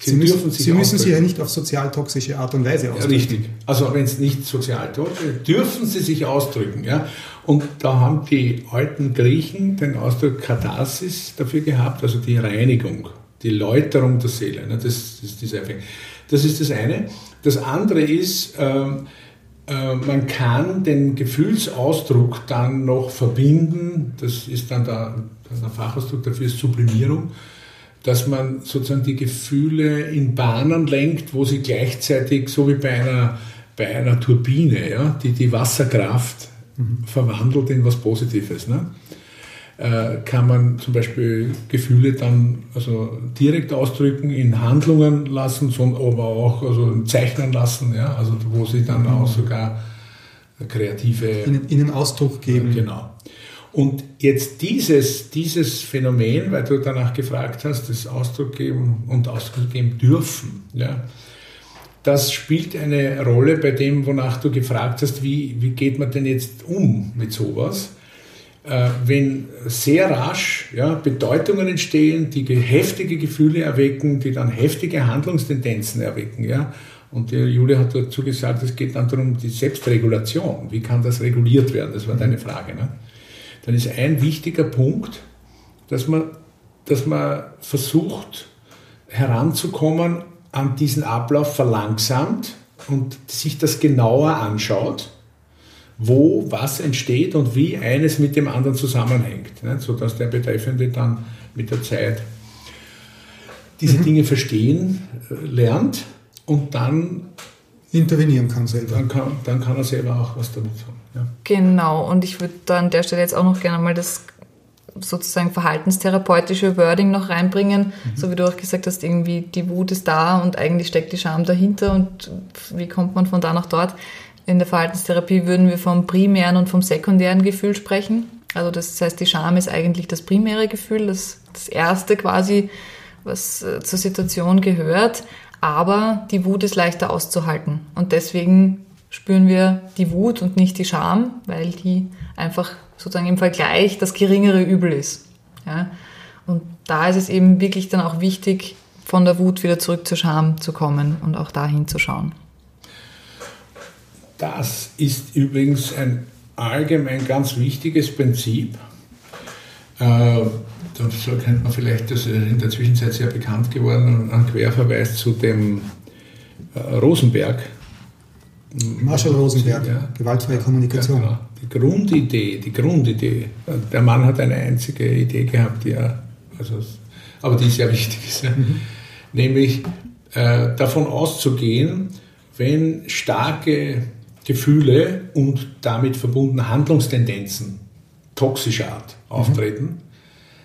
Sie, müssen, Sie müssen sich ja nicht auf sozialtoxische Art und Weise ausdrücken. Ja, richtig. Also wenn es nicht sozialtoxisch ist, dürfen Sie sich ausdrücken. Ja? Und da haben die alten Griechen den Ausdruck Katharsis dafür gehabt, also die Reinigung, die Läuterung der Seele. Ne? Das, das, Effekt. das ist das eine. Das andere ist, ähm, äh, man kann den Gefühlsausdruck dann noch verbinden, das ist dann der, der Fachausdruck dafür ist Sublimierung dass man sozusagen die Gefühle in Bahnen lenkt, wo sie gleichzeitig, so wie bei einer, bei einer Turbine, ja, die die Wasserkraft mhm. verwandelt in was Positives. Ne? Äh, kann man zum Beispiel Gefühle dann also direkt ausdrücken, in Handlungen lassen, aber auch also zeichnen lassen, ja? also wo sie dann mhm. auch sogar kreative... Ihnen, ihnen Ausdruck geben. Äh, genau. Und jetzt dieses, dieses Phänomen, weil du danach gefragt hast, das Ausdruck geben und Ausdruck geben dürfen, ja, das spielt eine Rolle bei dem, wonach du gefragt hast, wie, wie geht man denn jetzt um mit sowas? Äh, wenn sehr rasch ja, Bedeutungen entstehen, die heftige Gefühle erwecken, die dann heftige Handlungstendenzen erwecken, ja, und die Julia hat dazu gesagt, es geht dann darum, die Selbstregulation. Wie kann das reguliert werden? Das war deine Frage. Ne? Dann ist ein wichtiger Punkt, dass man, dass man versucht heranzukommen an diesen Ablauf verlangsamt und sich das genauer anschaut wo was entsteht und wie eines mit dem anderen zusammenhängt, ne? sodass der Betreffende dann mit der Zeit diese mhm. Dinge verstehen äh, lernt und dann intervenieren kann selber. Dann kann, dann kann er selber auch was damit tun. Ja. Genau, und ich würde da an der Stelle jetzt auch noch gerne mal das sozusagen verhaltenstherapeutische Wording noch reinbringen, mhm. so wie du auch gesagt hast, irgendwie die Wut ist da und eigentlich steckt die Scham dahinter und wie kommt man von da nach dort? In der Verhaltenstherapie würden wir vom primären und vom sekundären Gefühl sprechen. Also das heißt, die Scham ist eigentlich das primäre Gefühl, das, das erste quasi, was äh, zur Situation gehört. Aber die Wut ist leichter auszuhalten. Und deswegen spüren wir die Wut und nicht die Scham, weil die einfach sozusagen im Vergleich das geringere Übel ist. Ja? Und da ist es eben wirklich dann auch wichtig, von der Wut wieder zurück zur Scham zu kommen und auch da hinzuschauen. Das ist übrigens ein allgemein ganz wichtiges Prinzip. Äh, so kennt man vielleicht, das ist in der Zwischenzeit sehr bekannt geworden, ein Querverweis zu dem äh, Rosenberg. Marshall Rosenberg, ja. gewaltfreie Kommunikation. Ja, genau. Die Grundidee, die Grundidee. Der Mann hat eine einzige Idee gehabt, die er, also, aber die sehr wichtig ist. Ja. Mhm. Nämlich äh, davon auszugehen, wenn starke Gefühle und damit verbundene Handlungstendenzen toxischer Art mhm. auftreten,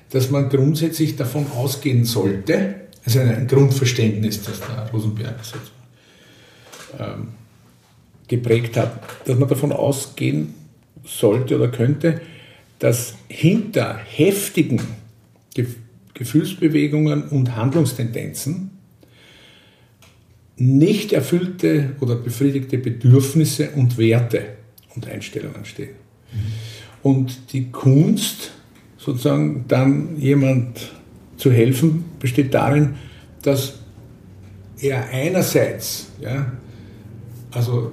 dass man grundsätzlich davon ausgehen sollte, also ein Grundverständnis, das der Rosenberg ähm, geprägt hat, dass man davon ausgehen sollte oder könnte, dass hinter heftigen Gefühlsbewegungen und Handlungstendenzen nicht erfüllte oder befriedigte Bedürfnisse und Werte und Einstellungen stehen. Mhm. Und die Kunst sozusagen dann jemand zu helfen, besteht darin, dass er einerseits, ja, also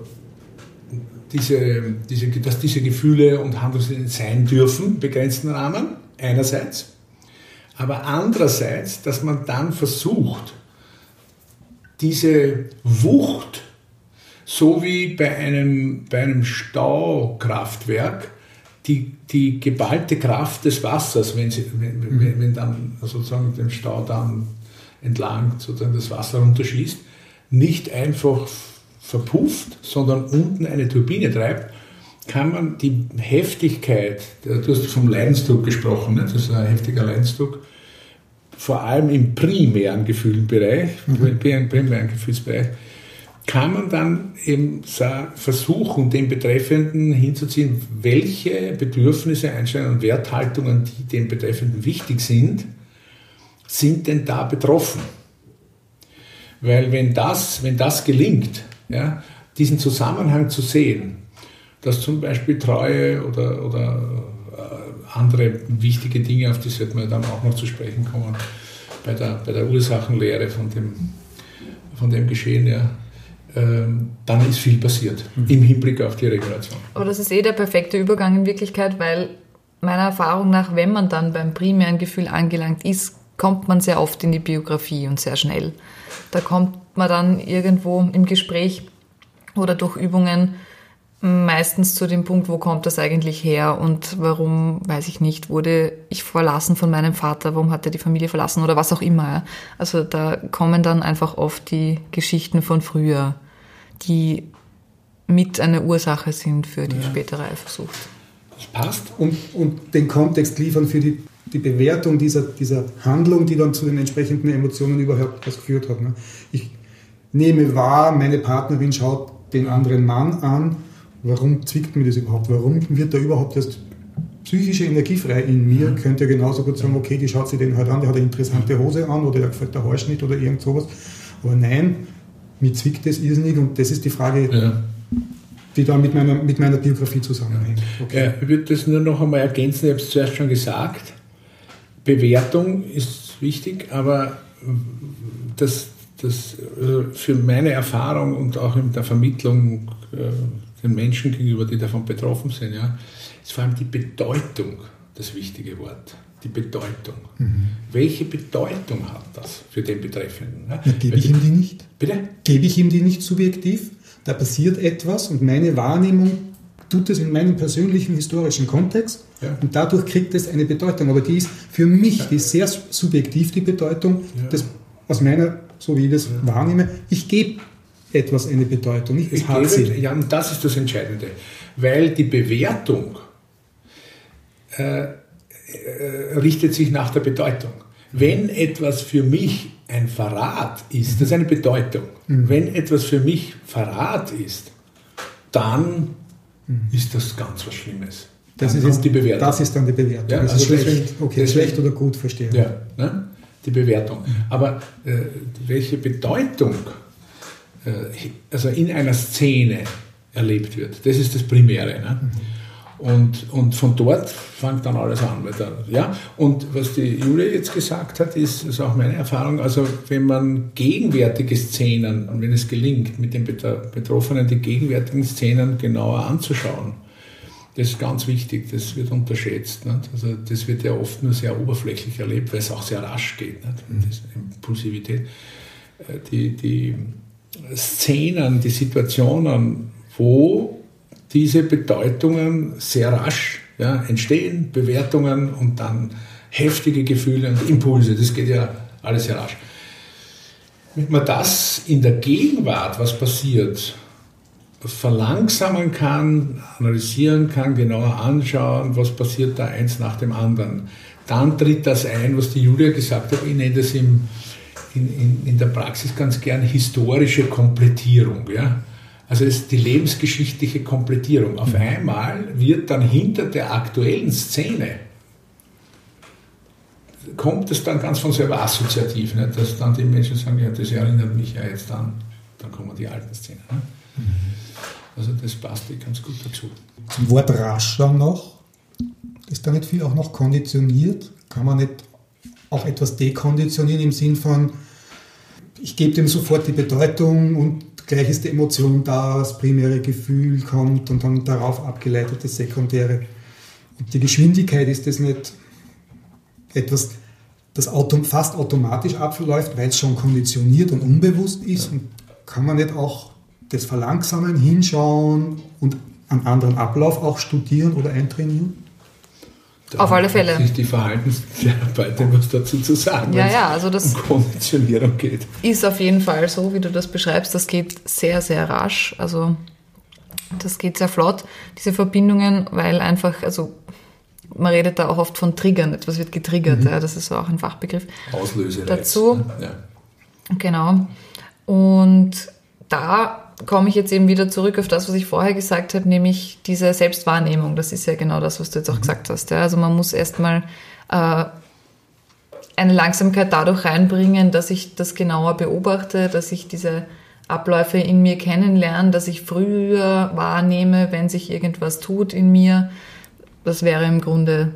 diese, diese, dass diese Gefühle und Handlungen sein dürfen, begrenzten Rahmen, einerseits, aber andererseits, dass man dann versucht, diese Wucht, so wie bei einem, bei einem Staukraftwerk, die, die geballte Kraft des Wassers, wenn, sie, wenn, wenn, wenn dann sozusagen den Staudamm entlang sozusagen das Wasser runterschießt, nicht einfach verpufft, sondern unten eine Turbine treibt, kann man die Heftigkeit, du hast vom Leidensdruck gesprochen, das ist ein heftiger Leidensdruck, vor allem im primären Gefühlbereich, mhm. im primären Gefühlsbereich, kann man dann eben versuchen, den Betreffenden hinzuziehen, welche Bedürfnisse, Einstellungen und Werthaltungen, die dem Betreffenden wichtig sind, sind denn da betroffen. Weil wenn das, wenn das gelingt, ja, diesen Zusammenhang zu sehen, dass zum Beispiel Treue oder, oder äh, andere wichtige Dinge, auf die sollten wir dann auch noch zu sprechen kommen, bei der, bei der Ursachenlehre von dem, von dem Geschehen, ja, ähm, dann ist viel passiert mhm. im Hinblick auf die Regulation. Aber das ist eh der perfekte Übergang in Wirklichkeit, weil meiner Erfahrung nach, wenn man dann beim primären Gefühl angelangt ist, kommt man sehr oft in die Biografie und sehr schnell. Da kommt man dann irgendwo im Gespräch oder durch Übungen meistens zu dem Punkt, wo kommt das eigentlich her und warum, weiß ich nicht, wurde ich verlassen von meinem Vater, warum hat er die Familie verlassen oder was auch immer. Also da kommen dann einfach oft die Geschichten von früher, die mit eine Ursache sind für die ja. spätere Eifersucht. Das passt und, und den Kontext liefern für die, die Bewertung dieser, dieser Handlung, die dann zu den entsprechenden Emotionen überhaupt was geführt hat. Ne? Ich nehme wahr, meine Partnerin schaut den anderen Mann an warum zwickt mir das überhaupt? Warum wird da überhaupt erst psychische Energie frei in mir? Mhm. Könnte ja genauso gut sagen, okay, die schaut sich den halt an, der hat eine interessante Hose an oder der gefällt der Haarschnitt oder irgend sowas. Aber nein, mir zwickt das irrsinnig und das ist die Frage, ja. die da mit meiner, mit meiner Biografie zusammenhängt. Okay. Ja, ich würde das nur noch einmal ergänzen, ich habe es zuerst schon gesagt. Bewertung ist wichtig, aber das, das also für meine Erfahrung und auch in der Vermittlung äh, den Menschen gegenüber, die davon betroffen sind, ja, ist vor allem die Bedeutung das wichtige Wort. Die Bedeutung. Mhm. Welche Bedeutung hat das für den Betreffenden? Ja, gebe ich ihm die nicht? Bitte? Gebe ich ihm die nicht subjektiv? Da passiert etwas und meine Wahrnehmung tut es in meinem persönlichen historischen Kontext Ja. und dadurch kriegt es eine Bedeutung. Aber die ist für mich, die ist sehr subjektiv, die Bedeutung, Ja. das, aus meiner, so wie ich das wahrnehme, ich gebe etwas eine Bedeutung. Ich, gebe, sie. ja, und das ist das Entscheidende, weil die Bewertung äh, äh, richtet sich nach der Bedeutung. Wenn etwas für mich ein Verrat ist, das ist eine Bedeutung. Mhm. Wenn etwas für mich Verrat ist, dann ist das ganz was Schlimmes. Das ist, jetzt, die Bewertung. das ist dann die Bewertung. Ja, also ist schlecht, deswegen- okay, deswegen- schlecht oder gut, verstehe. Ja, ne? die Bewertung. Aber äh, welche Bedeutung äh, also in einer Szene erlebt wird, das ist das Primäre. Ne? Und, und von dort fängt dann alles an. Weil da, ja? Und was die Julia jetzt gesagt hat, ist, ist auch meine Erfahrung, also wenn man gegenwärtige Szenen, und wenn es gelingt, mit den Bet- Betroffenen die gegenwärtigen Szenen genauer anzuschauen, das ist ganz wichtig, das wird unterschätzt. Nicht? Also das wird ja oft nur sehr oberflächlich erlebt, weil es auch sehr rasch geht. Nicht? Das Impulsivität. Äh, Die, die Szenen, die Situationen, wo diese Bedeutungen sehr rasch ja, entstehen, Bewertungen und dann heftige Gefühle und Impulse, das geht ja alles sehr rasch. Wenn man das in der Gegenwart, was passiert, verlangsamen kann, analysieren kann, genauer anschauen, was passiert da eins nach dem anderen. Dann tritt das ein, was die Julia gesagt hat, ich nenne das im, in, in, in der Praxis ganz gern historische Komplettierung. Ja? Also es ist die lebensgeschichtliche Komplettierung. Auf einmal wird dann hinter der aktuellen Szene kommt es dann ganz von selber assoziativ, nicht? dass dann die Menschen sagen, ja, das erinnert mich ja jetzt an, dann kommen die alten Szenen. Ne? Also das passt eh ganz gut dazu. Zum Wort rasch dann noch. Ist da nicht viel auch noch konditioniert? Kann man nicht auch etwas dekonditionieren im Sinn von, ich gebe dem sofort die Bedeutung und gleich ist die Emotion da, das primäre Gefühl kommt und dann darauf abgeleitet das sekundäre. Und die Geschwindigkeit ist das nicht etwas, das autom fast automatisch abläuft, weil es schon konditioniert und unbewusst ist. Und kann man nicht auch das Verlangsamen, hinschauen und einen anderen Ablauf auch studieren oder eintrainieren? Da Auf alle Fälle. Ist die Verhaltenstherapeutin was dazu zu sagen, Ja, ja, also das um Konditionierung geht. ist auf jeden Fall so, wie du das beschreibst. Das geht sehr, sehr rasch. Also das geht sehr flott, diese Verbindungen, weil einfach, also man redet da auch oft von Triggern. Etwas wird getriggert. Ja, das ist auch ein Fachbegriff. Auslösereiz. Dazu-? Ja. Genau. Und da komme ich jetzt eben wieder zurück auf das, was ich vorher gesagt habe, nämlich diese Selbstwahrnehmung. Das ist ja genau das, was du jetzt auch gesagt hast. Ja. Also man muss erstmal äh, eine Langsamkeit dadurch reinbringen, dass ich das genauer beobachte, dass ich diese Abläufe in mir kennenlerne, dass ich früher wahrnehme, wenn sich irgendwas tut in mir. Das wäre im Grunde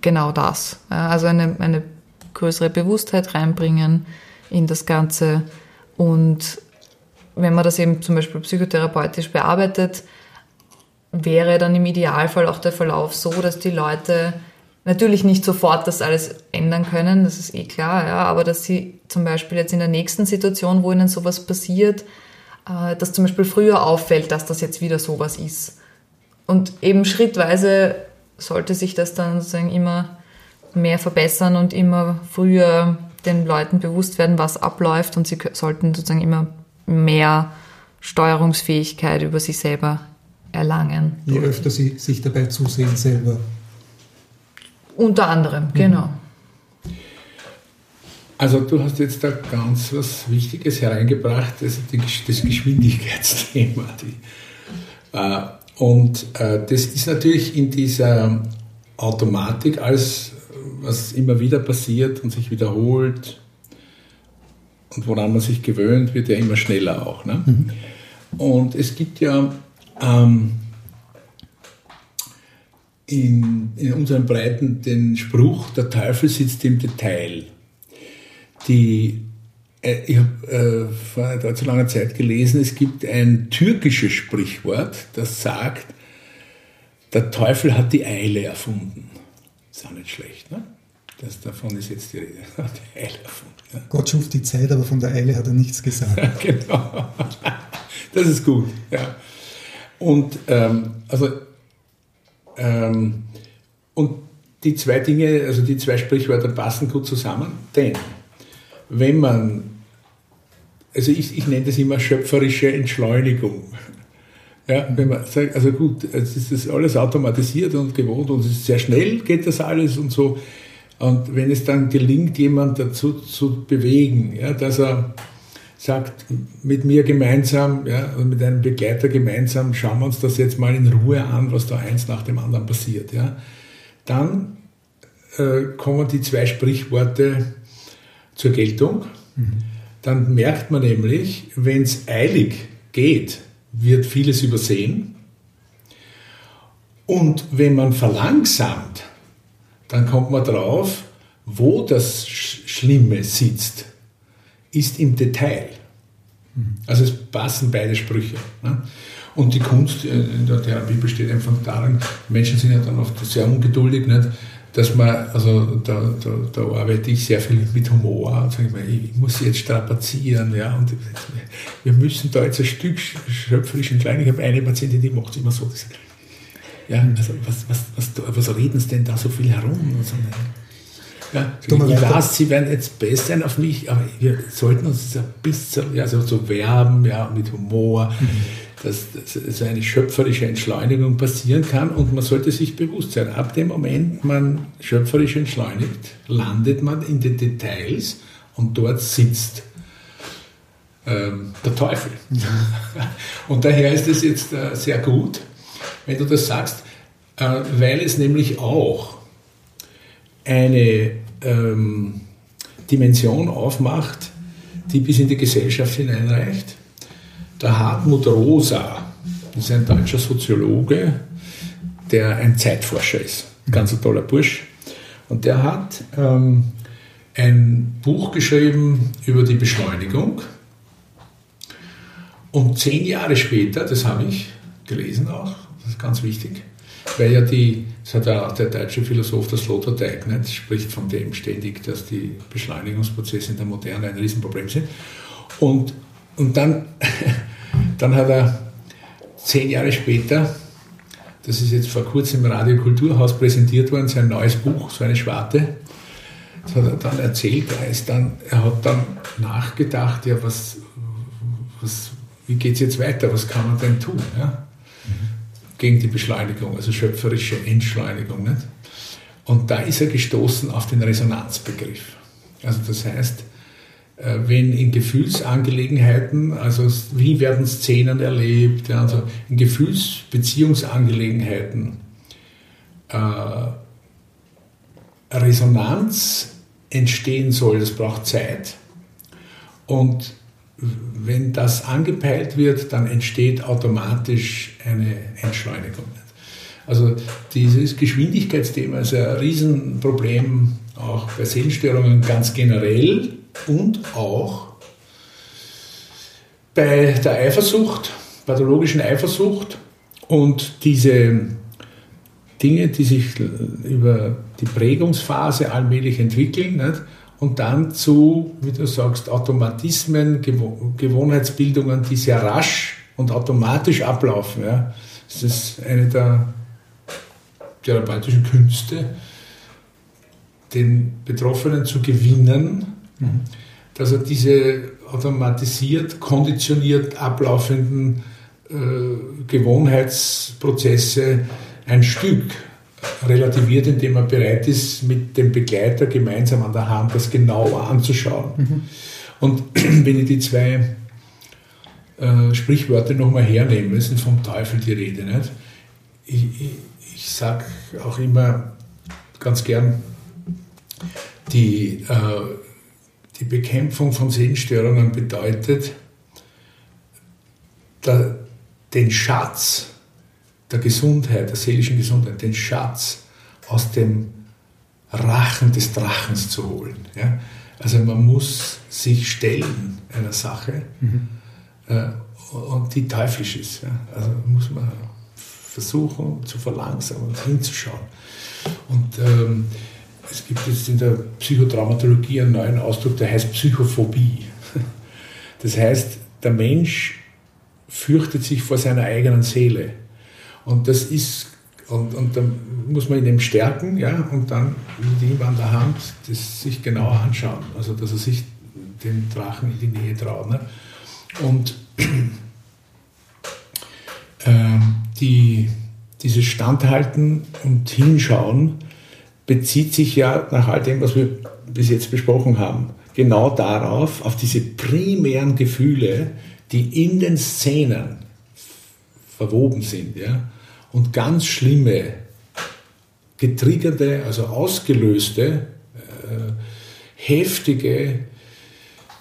genau das. Also eine, eine größere Bewusstheit reinbringen in das Ganze. Und wenn man das eben zum Beispiel psychotherapeutisch bearbeitet, wäre dann im Idealfall auch der Verlauf so, dass die Leute natürlich nicht sofort das alles ändern können, das ist eh klar, ja, aber dass sie zum Beispiel jetzt in der nächsten Situation, wo ihnen sowas passiert, äh, dass zum Beispiel früher auffällt, dass das jetzt wieder sowas ist. Und eben schrittweise sollte sich das dann sozusagen immer mehr verbessern und immer früher den Leuten bewusst werden, was abläuft und sie sollten sozusagen immer mehr Steuerungsfähigkeit über sich selber erlangen. Je öfter sie sich dabei zusehen selber. Unter anderem, genau. Also du hast jetzt da ganz was Wichtiges hereingebracht, das, das Geschwindigkeitsthema. Äh, und äh, das ist natürlich in dieser Automatik, alles, was immer wieder passiert und sich wiederholt und woran man sich gewöhnt, wird ja immer schneller auch. Ne? Und es gibt ja ähm, in, in unseren Breiten den Spruch, der Teufel sitzt im Detail. Die, äh, ich habe äh, vor nicht allzu langer Zeit gelesen, es gibt ein türkisches Sprichwort, das sagt, der Teufel hat die Eile erfunden. Ist auch nicht schlecht, ne? Das, davon ist jetzt die Rede. Hat die Eile erfunden. Ja. Gott schuf die Zeit, aber von der Eile hat er nichts gesagt. genau. Das ist gut. Ja. Und ähm, also ähm, und die zwei Dinge, also die zwei Sprichwörter passen gut zusammen, denn wenn man, also ich, ich nenne das immer schöpferische Entschleunigung. Ja, wenn man sagt, also gut, es ist das alles automatisiert und gewohnt und es ist sehr schnell geht das alles und so. Und wenn es dann gelingt, jemand dazu zu bewegen, ja, dass er sagt, mit mir gemeinsam, ja, und mit einem Begleiter gemeinsam, schauen wir uns das jetzt mal in Ruhe an, was da eins nach dem anderen passiert. Ja. Dann äh, kommen die zwei Sprichworte zur Geltung. Mhm. Dann merkt man nämlich, wenn es eilig geht, wird vieles übersehen. Und wenn man verlangsamt, dann kommt man drauf, wo das Schlimme sitzt, ist im Detail. Also es passen beide Sprüche. Ne? Und die Kunst in der Therapie besteht einfach darin, Menschen sind ja dann oft sehr ungeduldig, nicht? dass man, also da, da, da arbeite ich sehr viel mit Humor, sag ich, mal, ich muss jetzt strapazieren, ja, und wir müssen da jetzt ein Stück schöpferisch entscheiden. Ich habe eine Patientin, die macht es immer so, die sagt, ja, also was, was, was, was reden Sie denn da so viel herum? Und so, ja, ich weiß, Sie werden jetzt besser sein auf mich, aber wir sollten uns ein bisschen ja, so, so werben, ja, mit Humor. Mhm dass, dass so eine schöpferische Entschleunigung passieren kann und man sollte sich bewusst sein, ab dem Moment man schöpferisch entschleunigt, landet man in den Details und dort sitzt ähm, der Teufel. und daher ist es jetzt äh, sehr gut, wenn du das sagst, äh, weil es nämlich auch eine ähm, Dimension aufmacht, die bis in die Gesellschaft hineinreicht der Hartmut Rosa, ist ein deutscher Soziologe, der ein Zeitforscher ist. Ein ganz toller Bursch. Und der hat ähm, ein Buch geschrieben über die Beschleunigung. Und zehn Jahre später, das habe ich gelesen auch, das ist ganz wichtig, weil ja die, das hat auch der deutsche Philosoph das Sloterdijk, nicht, spricht von dem ständig, dass die Beschleunigungsprozesse in der Moderne ein Riesenproblem sind. Und, und dann Dann hat er zehn Jahre später, das ist jetzt vor kurzem im Radio Kulturhaus präsentiert worden, sein neues Buch, so eine Schwarte. Das hat er dann erzählt. Er, ist dann, er hat dann nachgedacht, ja, was, was, wie geht es jetzt weiter? Was kann man denn tun? Ja? Gegen die Beschleunigung, also schöpferische Entschleunigung. Nicht? Und da ist er gestoßen auf den Resonanzbegriff. Also das heißt, äh, wenn in Gefühlsangelegenheiten, also wie werden Szenen erlebt, also in Gefühlsbeziehungsangelegenheiten äh, Resonanz entstehen soll, das braucht Zeit. Und wenn das angepeilt wird, dann entsteht automatisch eine Entschleunigung. Also dieses Geschwindigkeitsthema ist ein Riesenproblem, auch bei Seelenstörungen ganz generell und auch bei der Eifersucht, pathologischen Eifersucht und diese Dinge, die sich über die Prägungsphase allmählich entwickeln nicht? Und dann zu, wie du sagst, Automatismen, Gewohnheitsbildungen, die sehr rasch und automatisch ablaufen. Ja? Das ist eine der therapeutischen Künste, den Betroffenen zu gewinnen, Mhm. Dass er diese automatisiert, konditioniert ablaufenden äh, Gewohnheitsprozesse ein Stück relativiert, indem er bereit ist, mit dem Begleiter gemeinsam an der Hand das genauer anzuschauen. Mhm. Und wenn ich die zwei äh, Sprichwörter nochmal hernehme, es ist vom Teufel die Rede. Nicht? Ich, ich, ich sage auch immer ganz gern, die äh, die Bekämpfung von Sehnstörungen bedeutet, der, den Schatz der Gesundheit, der seelischen Gesundheit, den Schatz aus dem Rachen des Drachens zu holen. Ja? Also man muss sich stellen einer Sache mhm. äh, und die teuflisch ist. Ja? Also muss man versuchen zu verlangsamen und hinzuschauen. Und ähm, es gibt jetzt in der Psychotraumatologie einen neuen Ausdruck, der heißt Psychophobie. Das heißt, der Mensch fürchtet sich vor seiner eigenen Seele. Und das ist, und, und dann muss man ihn eben stärken, ja, und dann mit ihm an der Hand das sich genauer anschauen. Also, dass er sich den Drachen in die Nähe traut. Ne? Und äh, die, dieses Standhalten und Hinschauen bezieht sich ja nach all dem, was wir bis jetzt besprochen haben, genau darauf, auf diese primären Gefühle, die in den Szenen verwoben sind ja, und ganz schlimme, getriggerte, also ausgelöste, äh, heftige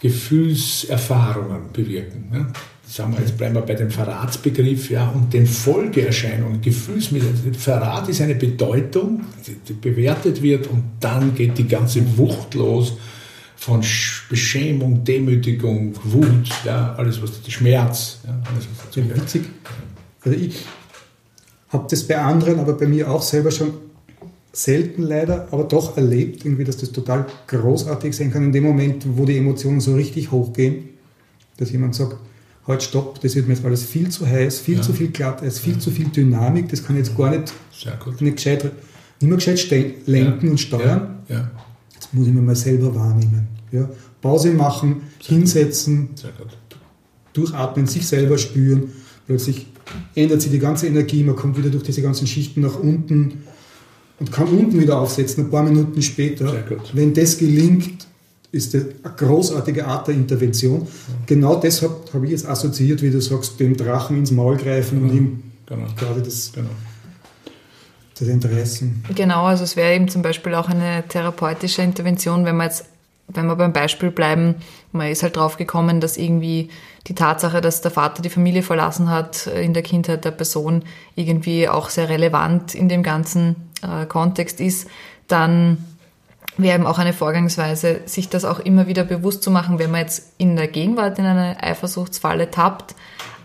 Gefühlserfahrungen bewirken. Ja. Sagen wir, jetzt bleiben wir bei dem Verratsbegriff ja, und den Folgeerscheinungen, Gefühlsmittel. Verrat ist eine Bedeutung, die, bewertet wird und dann geht die ganze Wucht los von Beschämung, Demütigung, Wut, ja, alles was, Schmerz. Ja, alles, was Witzig. Also ich habe das bei anderen, aber bei mir auch selber schon selten leider, aber doch erlebt, irgendwie, dass das total großartig sein kann in dem Moment, wo die Emotionen so richtig hochgehen, dass jemand sagt, halt stopp, das wird mir jetzt alles viel zu heiß, viel ja. zu viel glatt, es ist viel ja. zu viel Dynamik, das kann ich jetzt gar nicht, nicht gescheit, nicht mehr gescheit lenken ja. und steuern. Jetzt muss ich mir mal selber wahrnehmen. Ja? Pause machen, Sehr hinsetzen, durchatmen, sich selber spüren, plötzlich ändert sich die ganze Energie, man kommt wieder durch diese ganzen Schichten nach unten und kann unten wieder aufsetzen, ein paar Minuten später. Wenn das gelingt, ist das eine großartige Art der Intervention. Ja. Genau deshalb habe ich jetzt assoziiert, wie du sagst, dem Drachen ins Maul greifen genau. und ihm genau. gerade das, genau. das Interessen. Genau, also es wäre eben zum Beispiel auch eine therapeutische Intervention, wenn man jetzt, wenn wir beim Beispiel bleiben, man ist halt drauf gekommen, dass irgendwie die Tatsache, dass der Vater die Familie verlassen hat in der Kindheit der Person irgendwie auch sehr relevant in dem ganzen äh, Kontext ist, dann wäre eben auch eine Vorgangsweise, sich das auch immer wieder bewusst zu machen, wenn man jetzt in der Gegenwart in eine Eifersuchtsfalle tappt,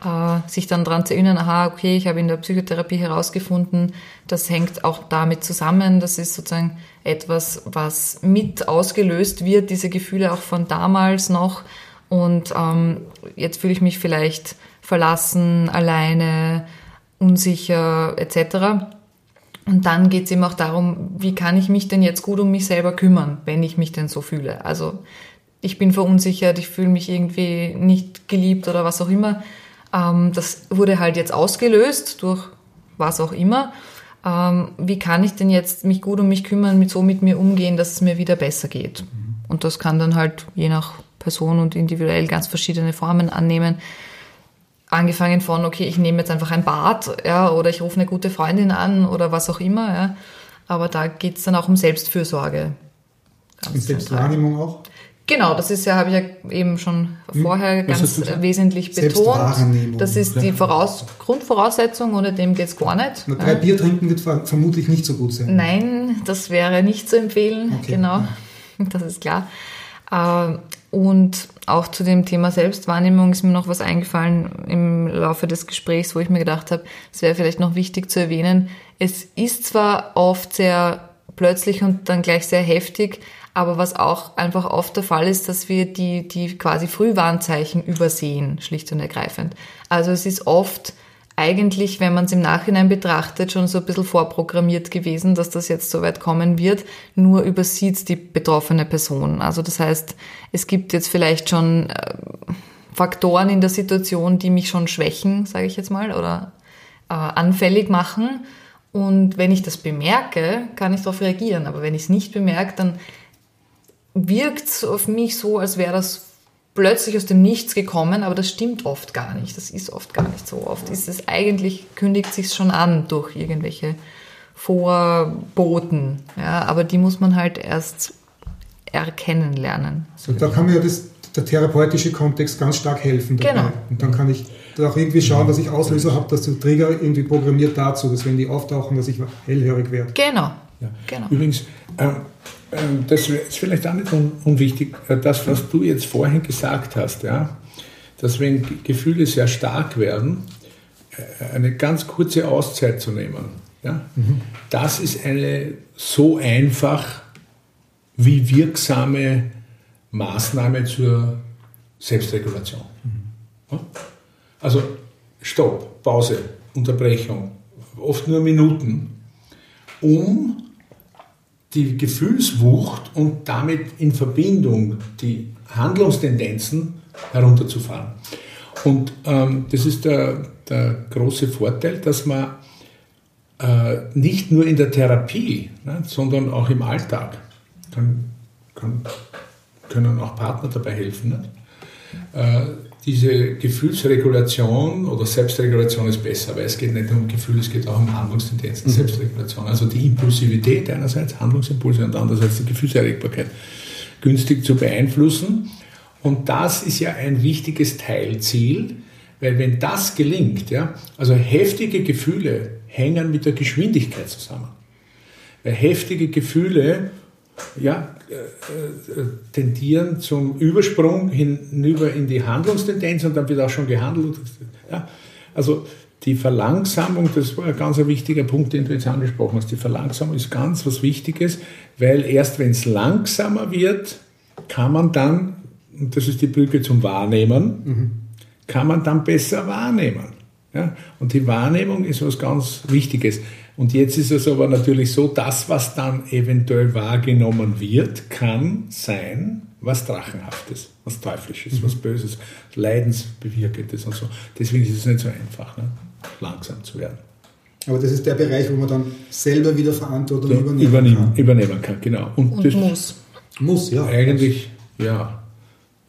äh, sich dann daran zu erinnern, aha, okay, ich habe in der Psychotherapie herausgefunden, das hängt auch damit zusammen, das ist sozusagen etwas, was mit ausgelöst wird, diese Gefühle auch von damals noch und ähm, jetzt fühle ich mich vielleicht verlassen, alleine, unsicher etc. Und dann geht es eben auch darum, wie kann ich mich denn jetzt gut um mich selber kümmern, wenn ich mich denn so fühle. Also ich bin verunsichert, ich fühle mich irgendwie nicht geliebt oder was auch immer. Ähm, das wurde halt jetzt ausgelöst durch was auch immer. Ähm, wie kann ich denn jetzt mich gut um mich kümmern, mit so mit mir umgehen, dass es mir wieder besser geht? Und das kann dann halt je nach Person und individuell ganz verschiedene Formen annehmen angefangen von, okay, ich nehme jetzt einfach ein Bad, ja, oder ich rufe eine gute Freundin an oder was auch immer, ja. Aber da geht es dann auch um Selbstfürsorge. Und Selbstwahrnehmung auch? Genau, das ist ja, habe ich ja eben schon hm? vorher ganz wesentlich betont. Das ist die Voraus Grundvoraussetzung, ohne dem geht es gar nicht. Na, drei ja. Bier trinken wird vermutlich nicht so gut sein. Nein, das wäre nicht zu empfehlen, okay. genau. Das ist klar. Ähm, und auch zu dem Thema Selbstwahrnehmung ist mir noch was eingefallen im Laufe des Gesprächs, wo ich mir gedacht habe, es wäre vielleicht noch wichtig zu erwähnen. Es ist zwar oft sehr plötzlich und dann gleich sehr heftig, aber was auch einfach oft der Fall ist, dass wir die, die quasi Frühwarnzeichen übersehen, schlicht und ergreifend. Also es ist oft eigentlich, wenn man es im Nachhinein betrachtet, schon so ein bisschen vorprogrammiert gewesen, dass das jetzt so weit kommen wird, nur übersieht die betroffene Person. Also das heißt, es gibt jetzt vielleicht schon äh, Faktoren in der Situation, die mich schon schwächen, sage ich jetzt mal, oder äh, anfällig machen. Und wenn ich das bemerke, kann ich darauf reagieren. Aber wenn ich es nicht bemerke, dann wirkt es auf mich so, als wäre das plötzlich aus dem Nichts gekommen, aber das stimmt oft gar nicht. Das ist oft gar nicht so. Oft ist es eigentlich, kündigt sich schon an durch irgendwelche Vorboten. Ja, aber die muss man halt erst erkennen lernen. So, da kann mir ja das, der therapeutische Kontext ganz stark helfen. Dabei. Genau. Und dann kann ich auch irgendwie schauen, dass ich Auslöser habe, dass der Trigger irgendwie programmiert dazu, dass wenn die auftauchen, dass ich hellhörig werde. Genau. Ja. genau. Übrigens, ähm, ähm, das ist vielleicht auch nicht unwichtig, äh, das, was du jetzt vorhin gesagt hast, ja, dass wenn Gefühle sehr stark werden, äh, eine ganz kurze Auszeit zu nehmen. Ja? Mhm. Das ist eine so einfach wie wirksame Maßnahme zur Selbstregulation. Mhm. Also Stopp, Pause, Unterbrechung, oft nur Minuten, um die Gefühlswucht und damit in Verbindung die Handlungstendenzen herunterzufahren. Und ähm, das ist der, der, große Vorteil, dass man äh, nicht nur in der Therapie, ne, sondern auch im Alltag, kann, kann, können auch Partner dabei helfen, ne? äh, diese Gefühlsregulation oder Selbstregulation ist besser, weil es geht nicht nur um Gefühle, es geht auch um Handlungstendenzen, mhm. Selbstregulation. Also die Impulsivität einerseits, Handlungsimpulse und andererseits die Gefühlserregbarkeit günstig zu beeinflussen. Und das ist ja ein wichtiges Teilziel, weil wenn das gelingt, ja, also heftige Gefühle hängen mit der Geschwindigkeit zusammen. Weil heftige Gefühle ja, äh, äh, tendieren zum Übersprung hinüber in die Handlungstendenz und dann wird auch schon gehandelt. Ja, also die Verlangsamung, das war ein ganz wichtiger Punkt, den du jetzt angesprochen hast. Die Verlangsamung ist ganz was Wichtiges, weil erst wenn es langsamer wird, kann man dann, und das ist die Brücke zum Wahrnehmen, mhm. kann man dann besser wahrnehmen. Ja? Und die Wahrnehmung ist was ganz Wichtiges. Und jetzt ist es aber natürlich so, das, was dann eventuell wahrgenommen wird, kann sein, was Drachenhaftes, was Teuflisches, mhm. was Böses, Leidensbewirkendes und so. Deswegen ist es nicht so einfach, ne? langsam zu werden. Aber das ist der Bereich, wo man dann selber wieder Verantwortung so, übernehmen, übernehmen, kann. Übernehmen kann, genau. Und, und muss. Muss, ja. Eigentlich, ja,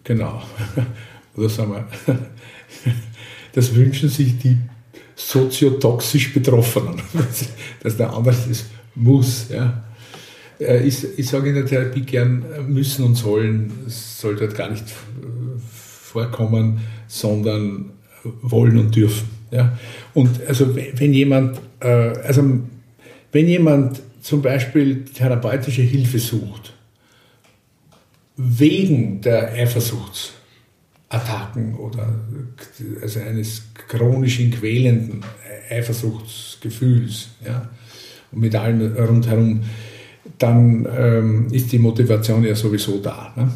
genau. Oder sagen wir, das wünschen sich die soziotoxisch Betroffenen. dass der andere das muss. Ja. Äh, ich, ich sage in der Therapie gern äh, müssen und sollen, sollte halt gar nicht äh, vorkommen, sondern wollen und dürfen. Ja. Und also wenn jemand, also wenn jemand zum Beispiel therapeutische Hilfe sucht, wegen der Eifersuchts, Attacken oder also eines chronischen, quälenden Eifersuchtsgefühls ja, und mit allem rundherum, dann ähm, ist die Motivation ja sowieso da. Ne?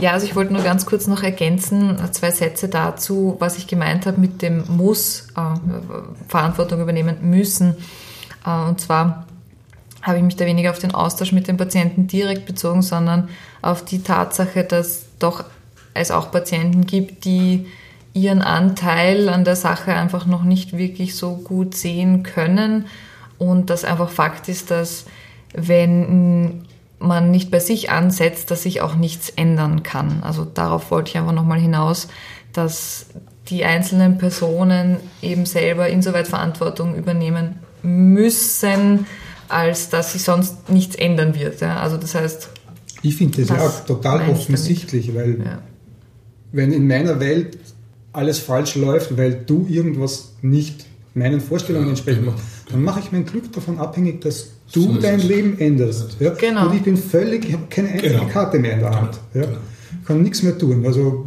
Ja, also ich wollte nur ganz kurz noch ergänzen, zwei Sätze dazu, was ich gemeint habe mit dem Muss, äh, Verantwortung übernehmen müssen. Äh, und zwar habe ich mich da weniger auf den Austausch mit dem Patienten direkt bezogen, sondern auf die Tatsache, dass doch es auch Patienten gibt, die ihren Anteil an der Sache einfach noch nicht wirklich so gut sehen können und das einfach Fakt ist, dass wenn man nicht bei sich ansetzt, dass sich auch nichts ändern kann. Also darauf wollte ich einfach nochmal hinaus, dass die einzelnen Personen eben selber insoweit Verantwortung übernehmen müssen, als dass sich sonst nichts ändern wird. Ja? Also das heißt. Ich finde das, das ja auch total offensichtlich, weil ja wenn in meiner Welt alles falsch läuft, weil du irgendwas nicht meinen Vorstellungen ja, entsprechend genau, machst, dann genau. mache ich mein Glück davon abhängig, dass du so dein Leben änderst. Ja? Genau. Und ich bin völlig, ich habe keine einzige genau. Karte mehr in der Hand. Genau. Ja? Genau. Kann nichts mehr tun. Also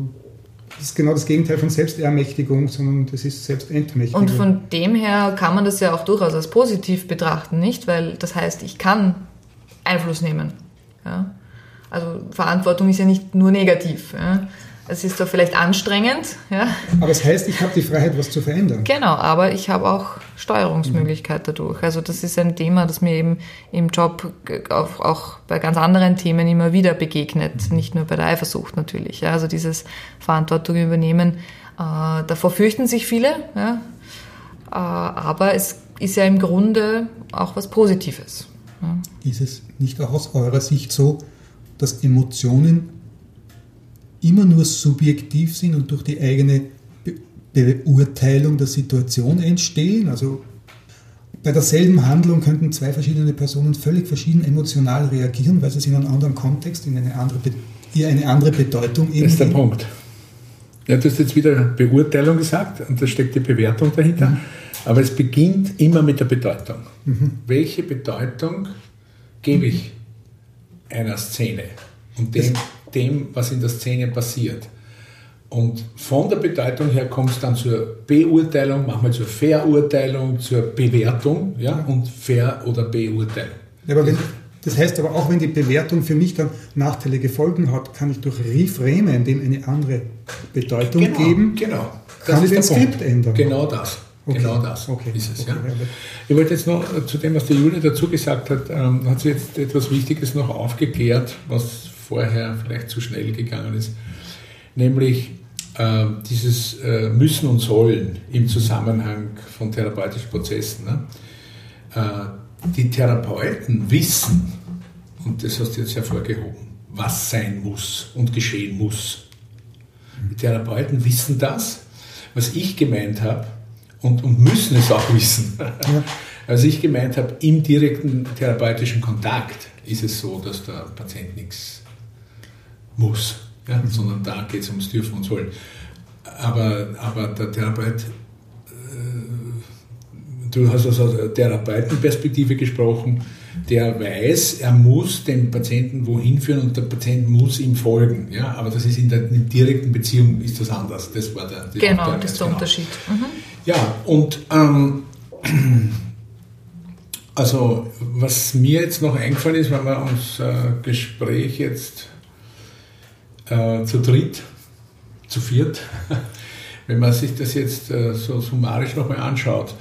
das ist genau das Gegenteil von Selbstermächtigung, sondern das ist Selbstentmächtigung. Und von dem her kann man das ja auch durchaus als positiv betrachten, nicht? Weil das heißt, ich kann Einfluss nehmen. Ja? Also Verantwortung ist ja nicht nur negativ. Ja? Es ist da vielleicht anstrengend. Ja. Aber es das heißt, ich habe die Freiheit, was zu verändern. Genau, aber ich habe auch Steuerungsmöglichkeit mhm. dadurch. Also das ist ein Thema, das mir eben im Job auch, auch bei ganz anderen Themen immer wieder begegnet, mhm. nicht nur bei der Eifersucht natürlich. Ja. Also dieses Verantwortung übernehmen, äh, davor fürchten sich viele, ja. Äh, aber es ist ja im Grunde auch was Positives. Ja. Ist es nicht auch aus eurer Sicht so, dass Emotionen immer nur subjektiv sind und durch die eigene Beurteilung der Situation entstehen. Also bei derselben Handlung könnten zwei verschiedene Personen völlig verschieden emotional reagieren, weil sie es in einem anderen Kontext, in eine andere, ihr eine andere Bedeutung eben. Das ist der Punkt. Ja, du hast jetzt wieder Beurteilung gesagt und da steckt die Bewertung dahinter. Mhm. Aber es beginnt immer mit der Bedeutung. Mhm. Welche Bedeutung gebe ich einer Szene? Und dem, dem, was in der Szene passiert. Und von der Bedeutung her kommt es dann zur Beurteilung, manchmal zur Verurteilung, zur Bewertung ja, und Ver- oder Beurteilung. Ja, aber wenn, Das heißt aber auch, wenn die Bewertung für mich dann nachteilige Folgen hat, kann ich durch Reframen dem eine andere Bedeutung genau, geben. Genau. kann ich den Skript ändern. Genau das. Okay. Genau das okay. ist es. Okay. Ja. Ich wollte jetzt noch zu dem, was der Julia dazu gesagt hat, ähm, hat sie jetzt etwas Wichtiges noch aufgeklärt, was vorher vielleicht zu schnell gegangen ist, nämlich äh, dieses äh, Müssen und Sollen im Zusammenhang von therapeutischen Prozessen. Ne? Äh, die Therapeuten wissen, und das hast du jetzt hervorgehoben, was sein muss und geschehen muss. Die Therapeuten wissen das. Was ich gemeint habe, und, und müssen es auch wissen. Ja. Also ich gemeint habe, im direkten therapeutischen Kontakt ist es so, dass der Patient nichts muss, ja, mhm. sondern da geht es ums Dürfen und Sollen. Aber, aber der Therapeut, äh, du hast also aus der Therapeutenperspektive gesprochen, der weiß, er muss den Patienten wohin führen und der Patient muss ihm folgen. Ja? Aber das ist in der, in direkten Beziehung ist das anders. Das war der, genau, der, das ist der genau. Unterschied. Mhm. Ja, und ähm, also was mir jetzt noch eingefallen ist, wenn wir uns äh, Gespräch jetzt äh, zu dritt, zu viert, wenn man sich das jetzt äh, so summarisch nochmal anschaut,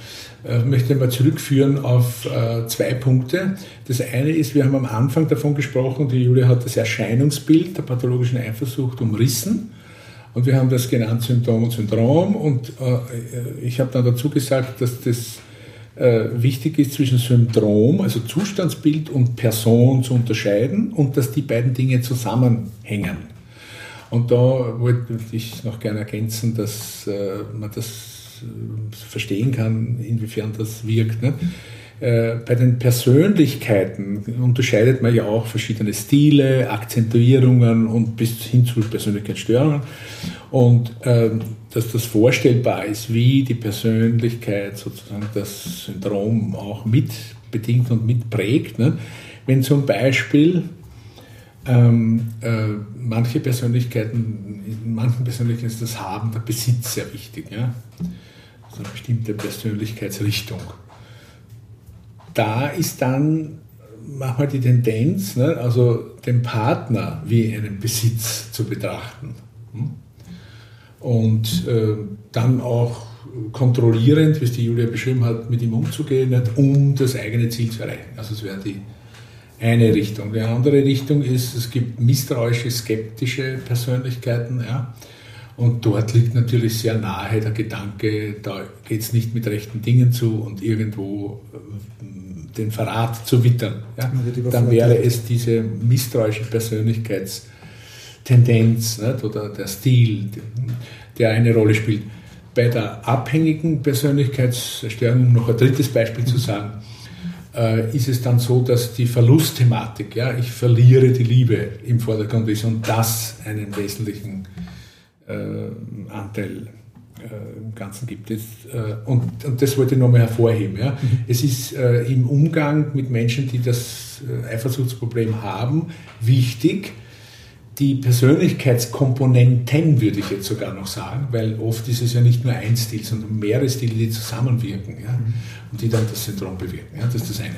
äh, möchte ich mal zurückführen auf äh, zwei Punkte. Das eine ist, wir haben am Anfang davon gesprochen, die Julia hat das Erscheinungsbild der pathologischen Eifersucht umrissen. Und wir haben das genannt Symptom und Syndrom. Und äh, ich habe dann dazu gesagt, dass das äh, wichtig ist, zwischen Syndrom, also Zustandsbild und Person zu unterscheiden und dass die beiden Dinge zusammenhängen. Und da wollte ich noch gerne ergänzen, dass äh, man das äh, verstehen kann, inwiefern das wirkt. Ne? Äh, bei den Persönlichkeiten unterscheidet man ja auch verschiedene Stile, Akzentuierungen und bis hin zu Persönlichkeitsstörungen. Und ähm, dass das vorstellbar ist, wie die Persönlichkeit sozusagen das Syndrom auch mitbedingt und mitprägt. Ne? Wenn zum Beispiel ähm, äh, manche Persönlichkeiten, in manchen Persönlichkeiten ist das Haben, der Besitz sehr wichtig. Ja? Also eine bestimmte Persönlichkeitsrichtung da ist dann manchmal die Tendenz, ne, also den Partner wie einen Besitz zu betrachten. Hm? Und äh, dann auch kontrollierend, wie es die Julia beschrieben hat, mit ihm umzugehen, um das eigene Ziel zu erreichen. Also es wäre die eine Richtung. Die andere Richtung ist, es gibt misstrauische, skeptische Persönlichkeiten. Ja? Und dort liegt natürlich sehr nahe der Gedanke, da geht es nicht mit rechten Dingen zu und irgendwo äh, den Verrat zu wittern. Ja? Dann wäre es diese misstrauische Persönlichkeitstendenz nicht? oder der Stil, der eine Rolle spielt. Bei der abhängigen Persönlichkeitsstörung, um noch ein drittes Beispiel zu sagen, äh, ist es dann so, dass die Verlustthematik, ja, ich verliere die Liebe im Vordergrund ist und das einen wesentlichen äh, Anteil äh, im Ganzen gibt. Es, äh, und, und, das wollte ich nochmal hervorheben. Ja. Mhm. Es ist äh, im Umgang mit Menschen, die das Eifersuchtsproblem haben, wichtig, die Persönlichkeitskomponenten, würde ich jetzt sogar noch sagen, weil oft ist es ja nicht nur ein Stil, sondern mehrere Stile, die zusammenwirken ja, und die dann das Syndrom bewirken. Ja, das ist das eine.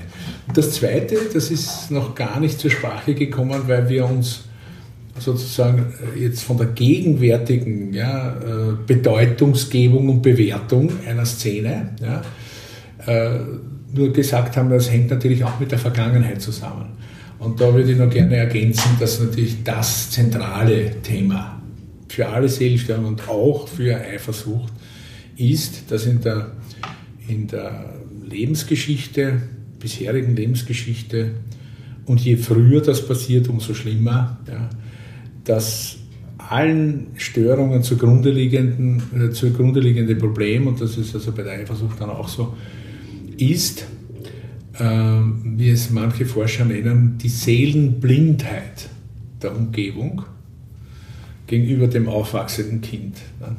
Und das zweite, das ist noch gar nicht zur Sprache gekommen, weil wir uns sozusagen äh, jetzt von der gegenwärtigen ja, äh, Bedeutungsgebung und Bewertung einer Szene ja, äh, nur gesagt haben, das hängt natürlich auch mit der Vergangenheit zusammen. Und da würde ich noch gerne ergänzen, dass natürlich das zentrale Thema für alle Seelenstörungen und auch für Eifersucht ist, dass in der, in der Lebensgeschichte, bisherigen Lebensgeschichte, und je früher das passiert, umso schlimmer, ja, dass allen Störungen zugrunde, liegenden, äh, zugrunde liegende Problem, und das ist also bei der Eifersucht dann auch so, ist, wie es manche Forscher nennen, die Seelenblindheit der Umgebung gegenüber dem aufwachsenden Kind. Ne?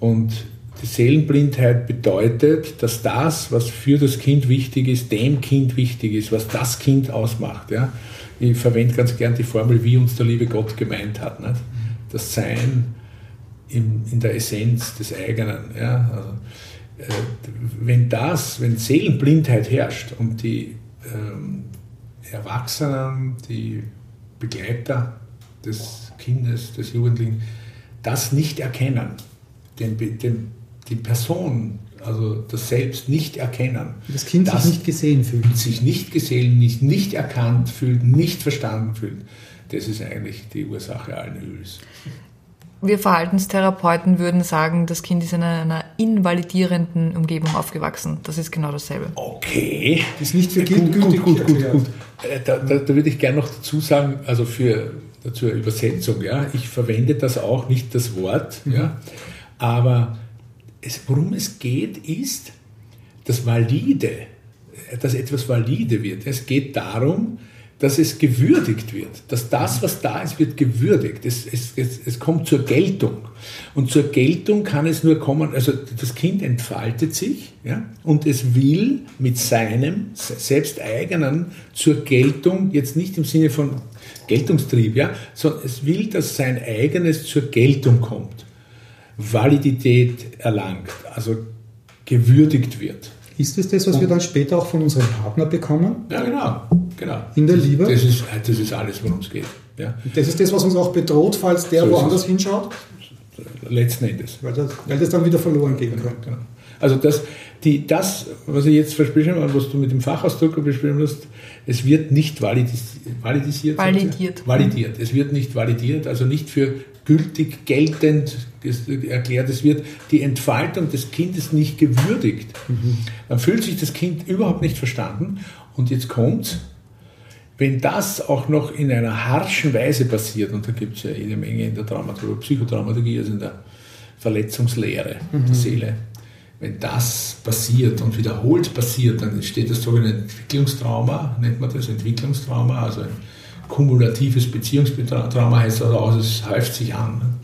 Und die Seelenblindheit bedeutet, dass das, was für das Kind wichtig ist, dem Kind wichtig ist, was das Kind ausmacht. Ja? ich verwende ganz gern die Formel, wie uns der liebe Gott gemeint hat. Nicht? Das Sein in, der Essenz des eigenen. Ja? Also, äh, wenn das, wenn Seelenblindheit herrscht und die ähm, Erwachsenen, die Begleiter des Kindes, des Jugendlichen, das nicht erkennen, den, den, die Person, also das Selbst nicht erkennen. Das Kind das sich nicht gesehen fühlt. Sich nicht gesehen, nicht, nicht erkannt fühlt, nicht verstanden fühlt. Das ist eigentlich die Ursache allen Übels. Wir Verhaltenstherapeuten würden sagen, das Kind ist in einer invalidierenden Umgebung aufgewachsen. Das ist genau dasselbe. Okay. Das ist nicht für gut, Kind gut, gut, gut, erklärt. gut. Äh, Da, da, da würde ich gerne noch dazu sagen, also für zur Übersetzung, ja, ich verwende das auch nicht das Wort, ja, aber es, worum es geht, ist das Valide, dass etwas valide wird. Es geht darum, dass es gewürdigt wird, dass das, was da ist, wird gewürdigt. Es, es, es, es kommt zur Geltung. Und zur Geltung kann es nur kommen, also das Kind entfaltet sich ja, und es will mit seinem selbsteigenen zur Geltung, jetzt nicht im Sinne von Geltungstrieb, ja, sondern es will, dass sein eigenes zur Geltung kommt, Validität erlangt, also gewürdigt wird. Ist es das, was wir dann später auch von unserem Partner bekommen? Ja, genau. genau. In der Liebe? Das ist, das ist alles, worum es geht. Ja. Das ist das, was uns auch bedroht, falls der So woanders hinschaut, Letzten Endes. weil das, weil das dann wieder verloren gehen Genau, könnte. genau. Also das, die, das, was ich jetzt versprochen habe, was du mit dem Fachausdruck beschrieben hast, es wird nicht validis, validisiert. Validiert. Validiert. Es wird nicht validiert, also nicht für gültig, geltend erklärt. Es wird die Entfaltung des Kindes nicht gewürdigt. Dann fühlt sich das Kind überhaupt nicht verstanden. Und jetzt kommt's, wenn das auch noch in einer harschen Weise passiert, und da gibt es ja jede Menge in der Dramaturgie, Psychodramaturgie, also in der Verletzungslehre der Seele, wenn das passiert und wiederholt passiert, dann entsteht das sogenannte Entwicklungstrauma, nennt man das Entwicklungstrauma, also ein kumulatives Beziehungstrauma heißt also auch, es häuft sich an.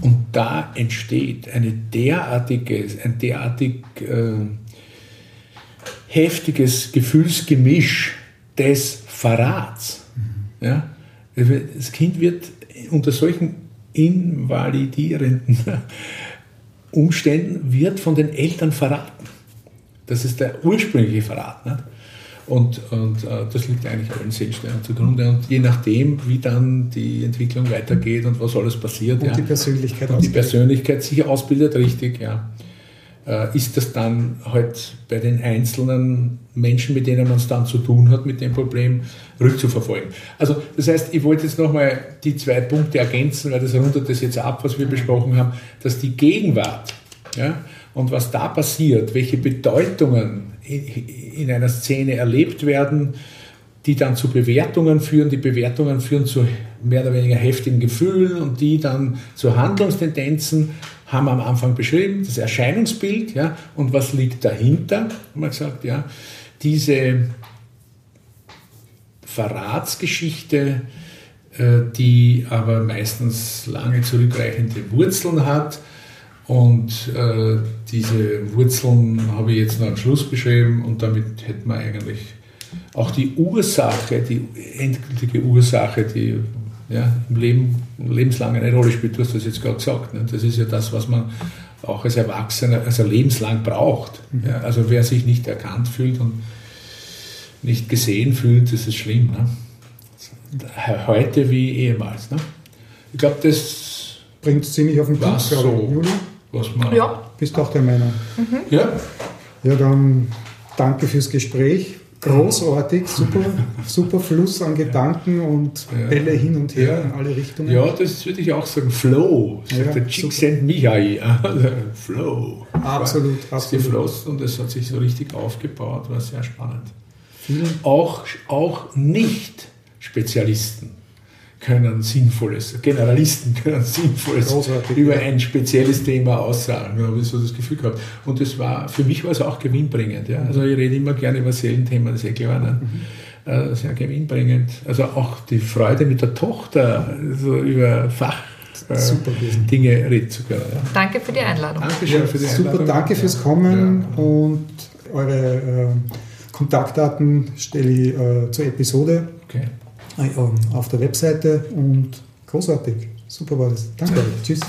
Und da entsteht eine derartige, ein derartig äh, heftiges Gefühlsgemisch des Verrats. Ja? Das Kind wird unter solchen invalidierenden Umständen wird von den Eltern verraten. Das ist der ursprüngliche Verrat. Nicht? Und, und äh, das liegt eigentlich allen Seelenstellen zugrunde. Und je nachdem, wie dann die Entwicklung weitergeht und was alles passiert, Und ja, die Persönlichkeit und die. Persönlichkeit sich ausbildet, richtig, ja, äh, ist das dann halt bei den einzelnen Menschen, mit denen man es dann zu tun hat, mit dem Problem rückzuverfolgen. Also das heißt, ich wollte jetzt nochmal die zwei Punkte ergänzen, weil das rundet das jetzt ab, was wir besprochen haben, dass die Gegenwart ja, und was da passiert, welche Bedeutungen in, in einer Szene erlebt werden, die dann zu Bewertungen führen. Die Bewertungen führen zu mehr oder weniger heftigen Gefühlen und die dann zu Handlungstendenzen haben wir am Anfang beschrieben, das Erscheinungsbild, ja, und was liegt dahinter, haben wir gesagt, ja, diese Verratsgeschichte, äh, die aber meistens lange zurückreichende Wurzeln hat. Und äh, diese Wurzeln habe ich jetzt noch am Schluss beschrieben und damit hätten wir eigentlich auch die Ursache, die endgültige Ursache, die ja, im Leben lebenslang eine Rolle spielt, du hast das jetzt gerade gesagt. Ne? Das ist ja das, was man auch als Erwachsener, also lebenslang braucht. Ja? Also wer sich nicht erkannt fühlt und nicht gesehen fühlt, das ist schlimm. Ne? Heute wie ehemals. Ne? Ich glaube, das Bringt es ziemlich auf den Punkt, so, Juli, was man. Ja, bist auch der Meinung. ja. Ja, dann danke fürs Gespräch. Großartig, super, super Fluss an Gedanken und Ja. Bälle hin und her Ja. in alle Richtungen. Ja, das würde ich auch sagen. Flow. Sagt Ja, der Csikszent Mihaly. Flow. Absolut, Ist absolut. geflossen und es hat sich so richtig aufgebaut, war sehr spannend. Vielen Auch, auch Nicht-Spezialisten können Sinnvolles, Generalisten können Sinnvolles Großartig, über ja. ein spezielles Thema aussagen. Habe ich so das Gefühl gehabt. Und das war, für mich war es auch gewinnbringend. Ja? Also ich rede immer gerne über Seelenthemen, das ist eh klar. Ne? Äh, sehr gewinnbringend. Also auch die Freude mit der Tochter, so über Fach. äh, Super gewesen. Dinge reden zu können. Ja. danke für die Einladung. Dankeschön für die Super, Einladung. danke fürs Ja. Kommen Ja. und eure äh, Kontaktdaten stelle ich äh, zur Episode Okay. Äh, auf der Webseite und großartig. Super war das. Danke. Tschüss.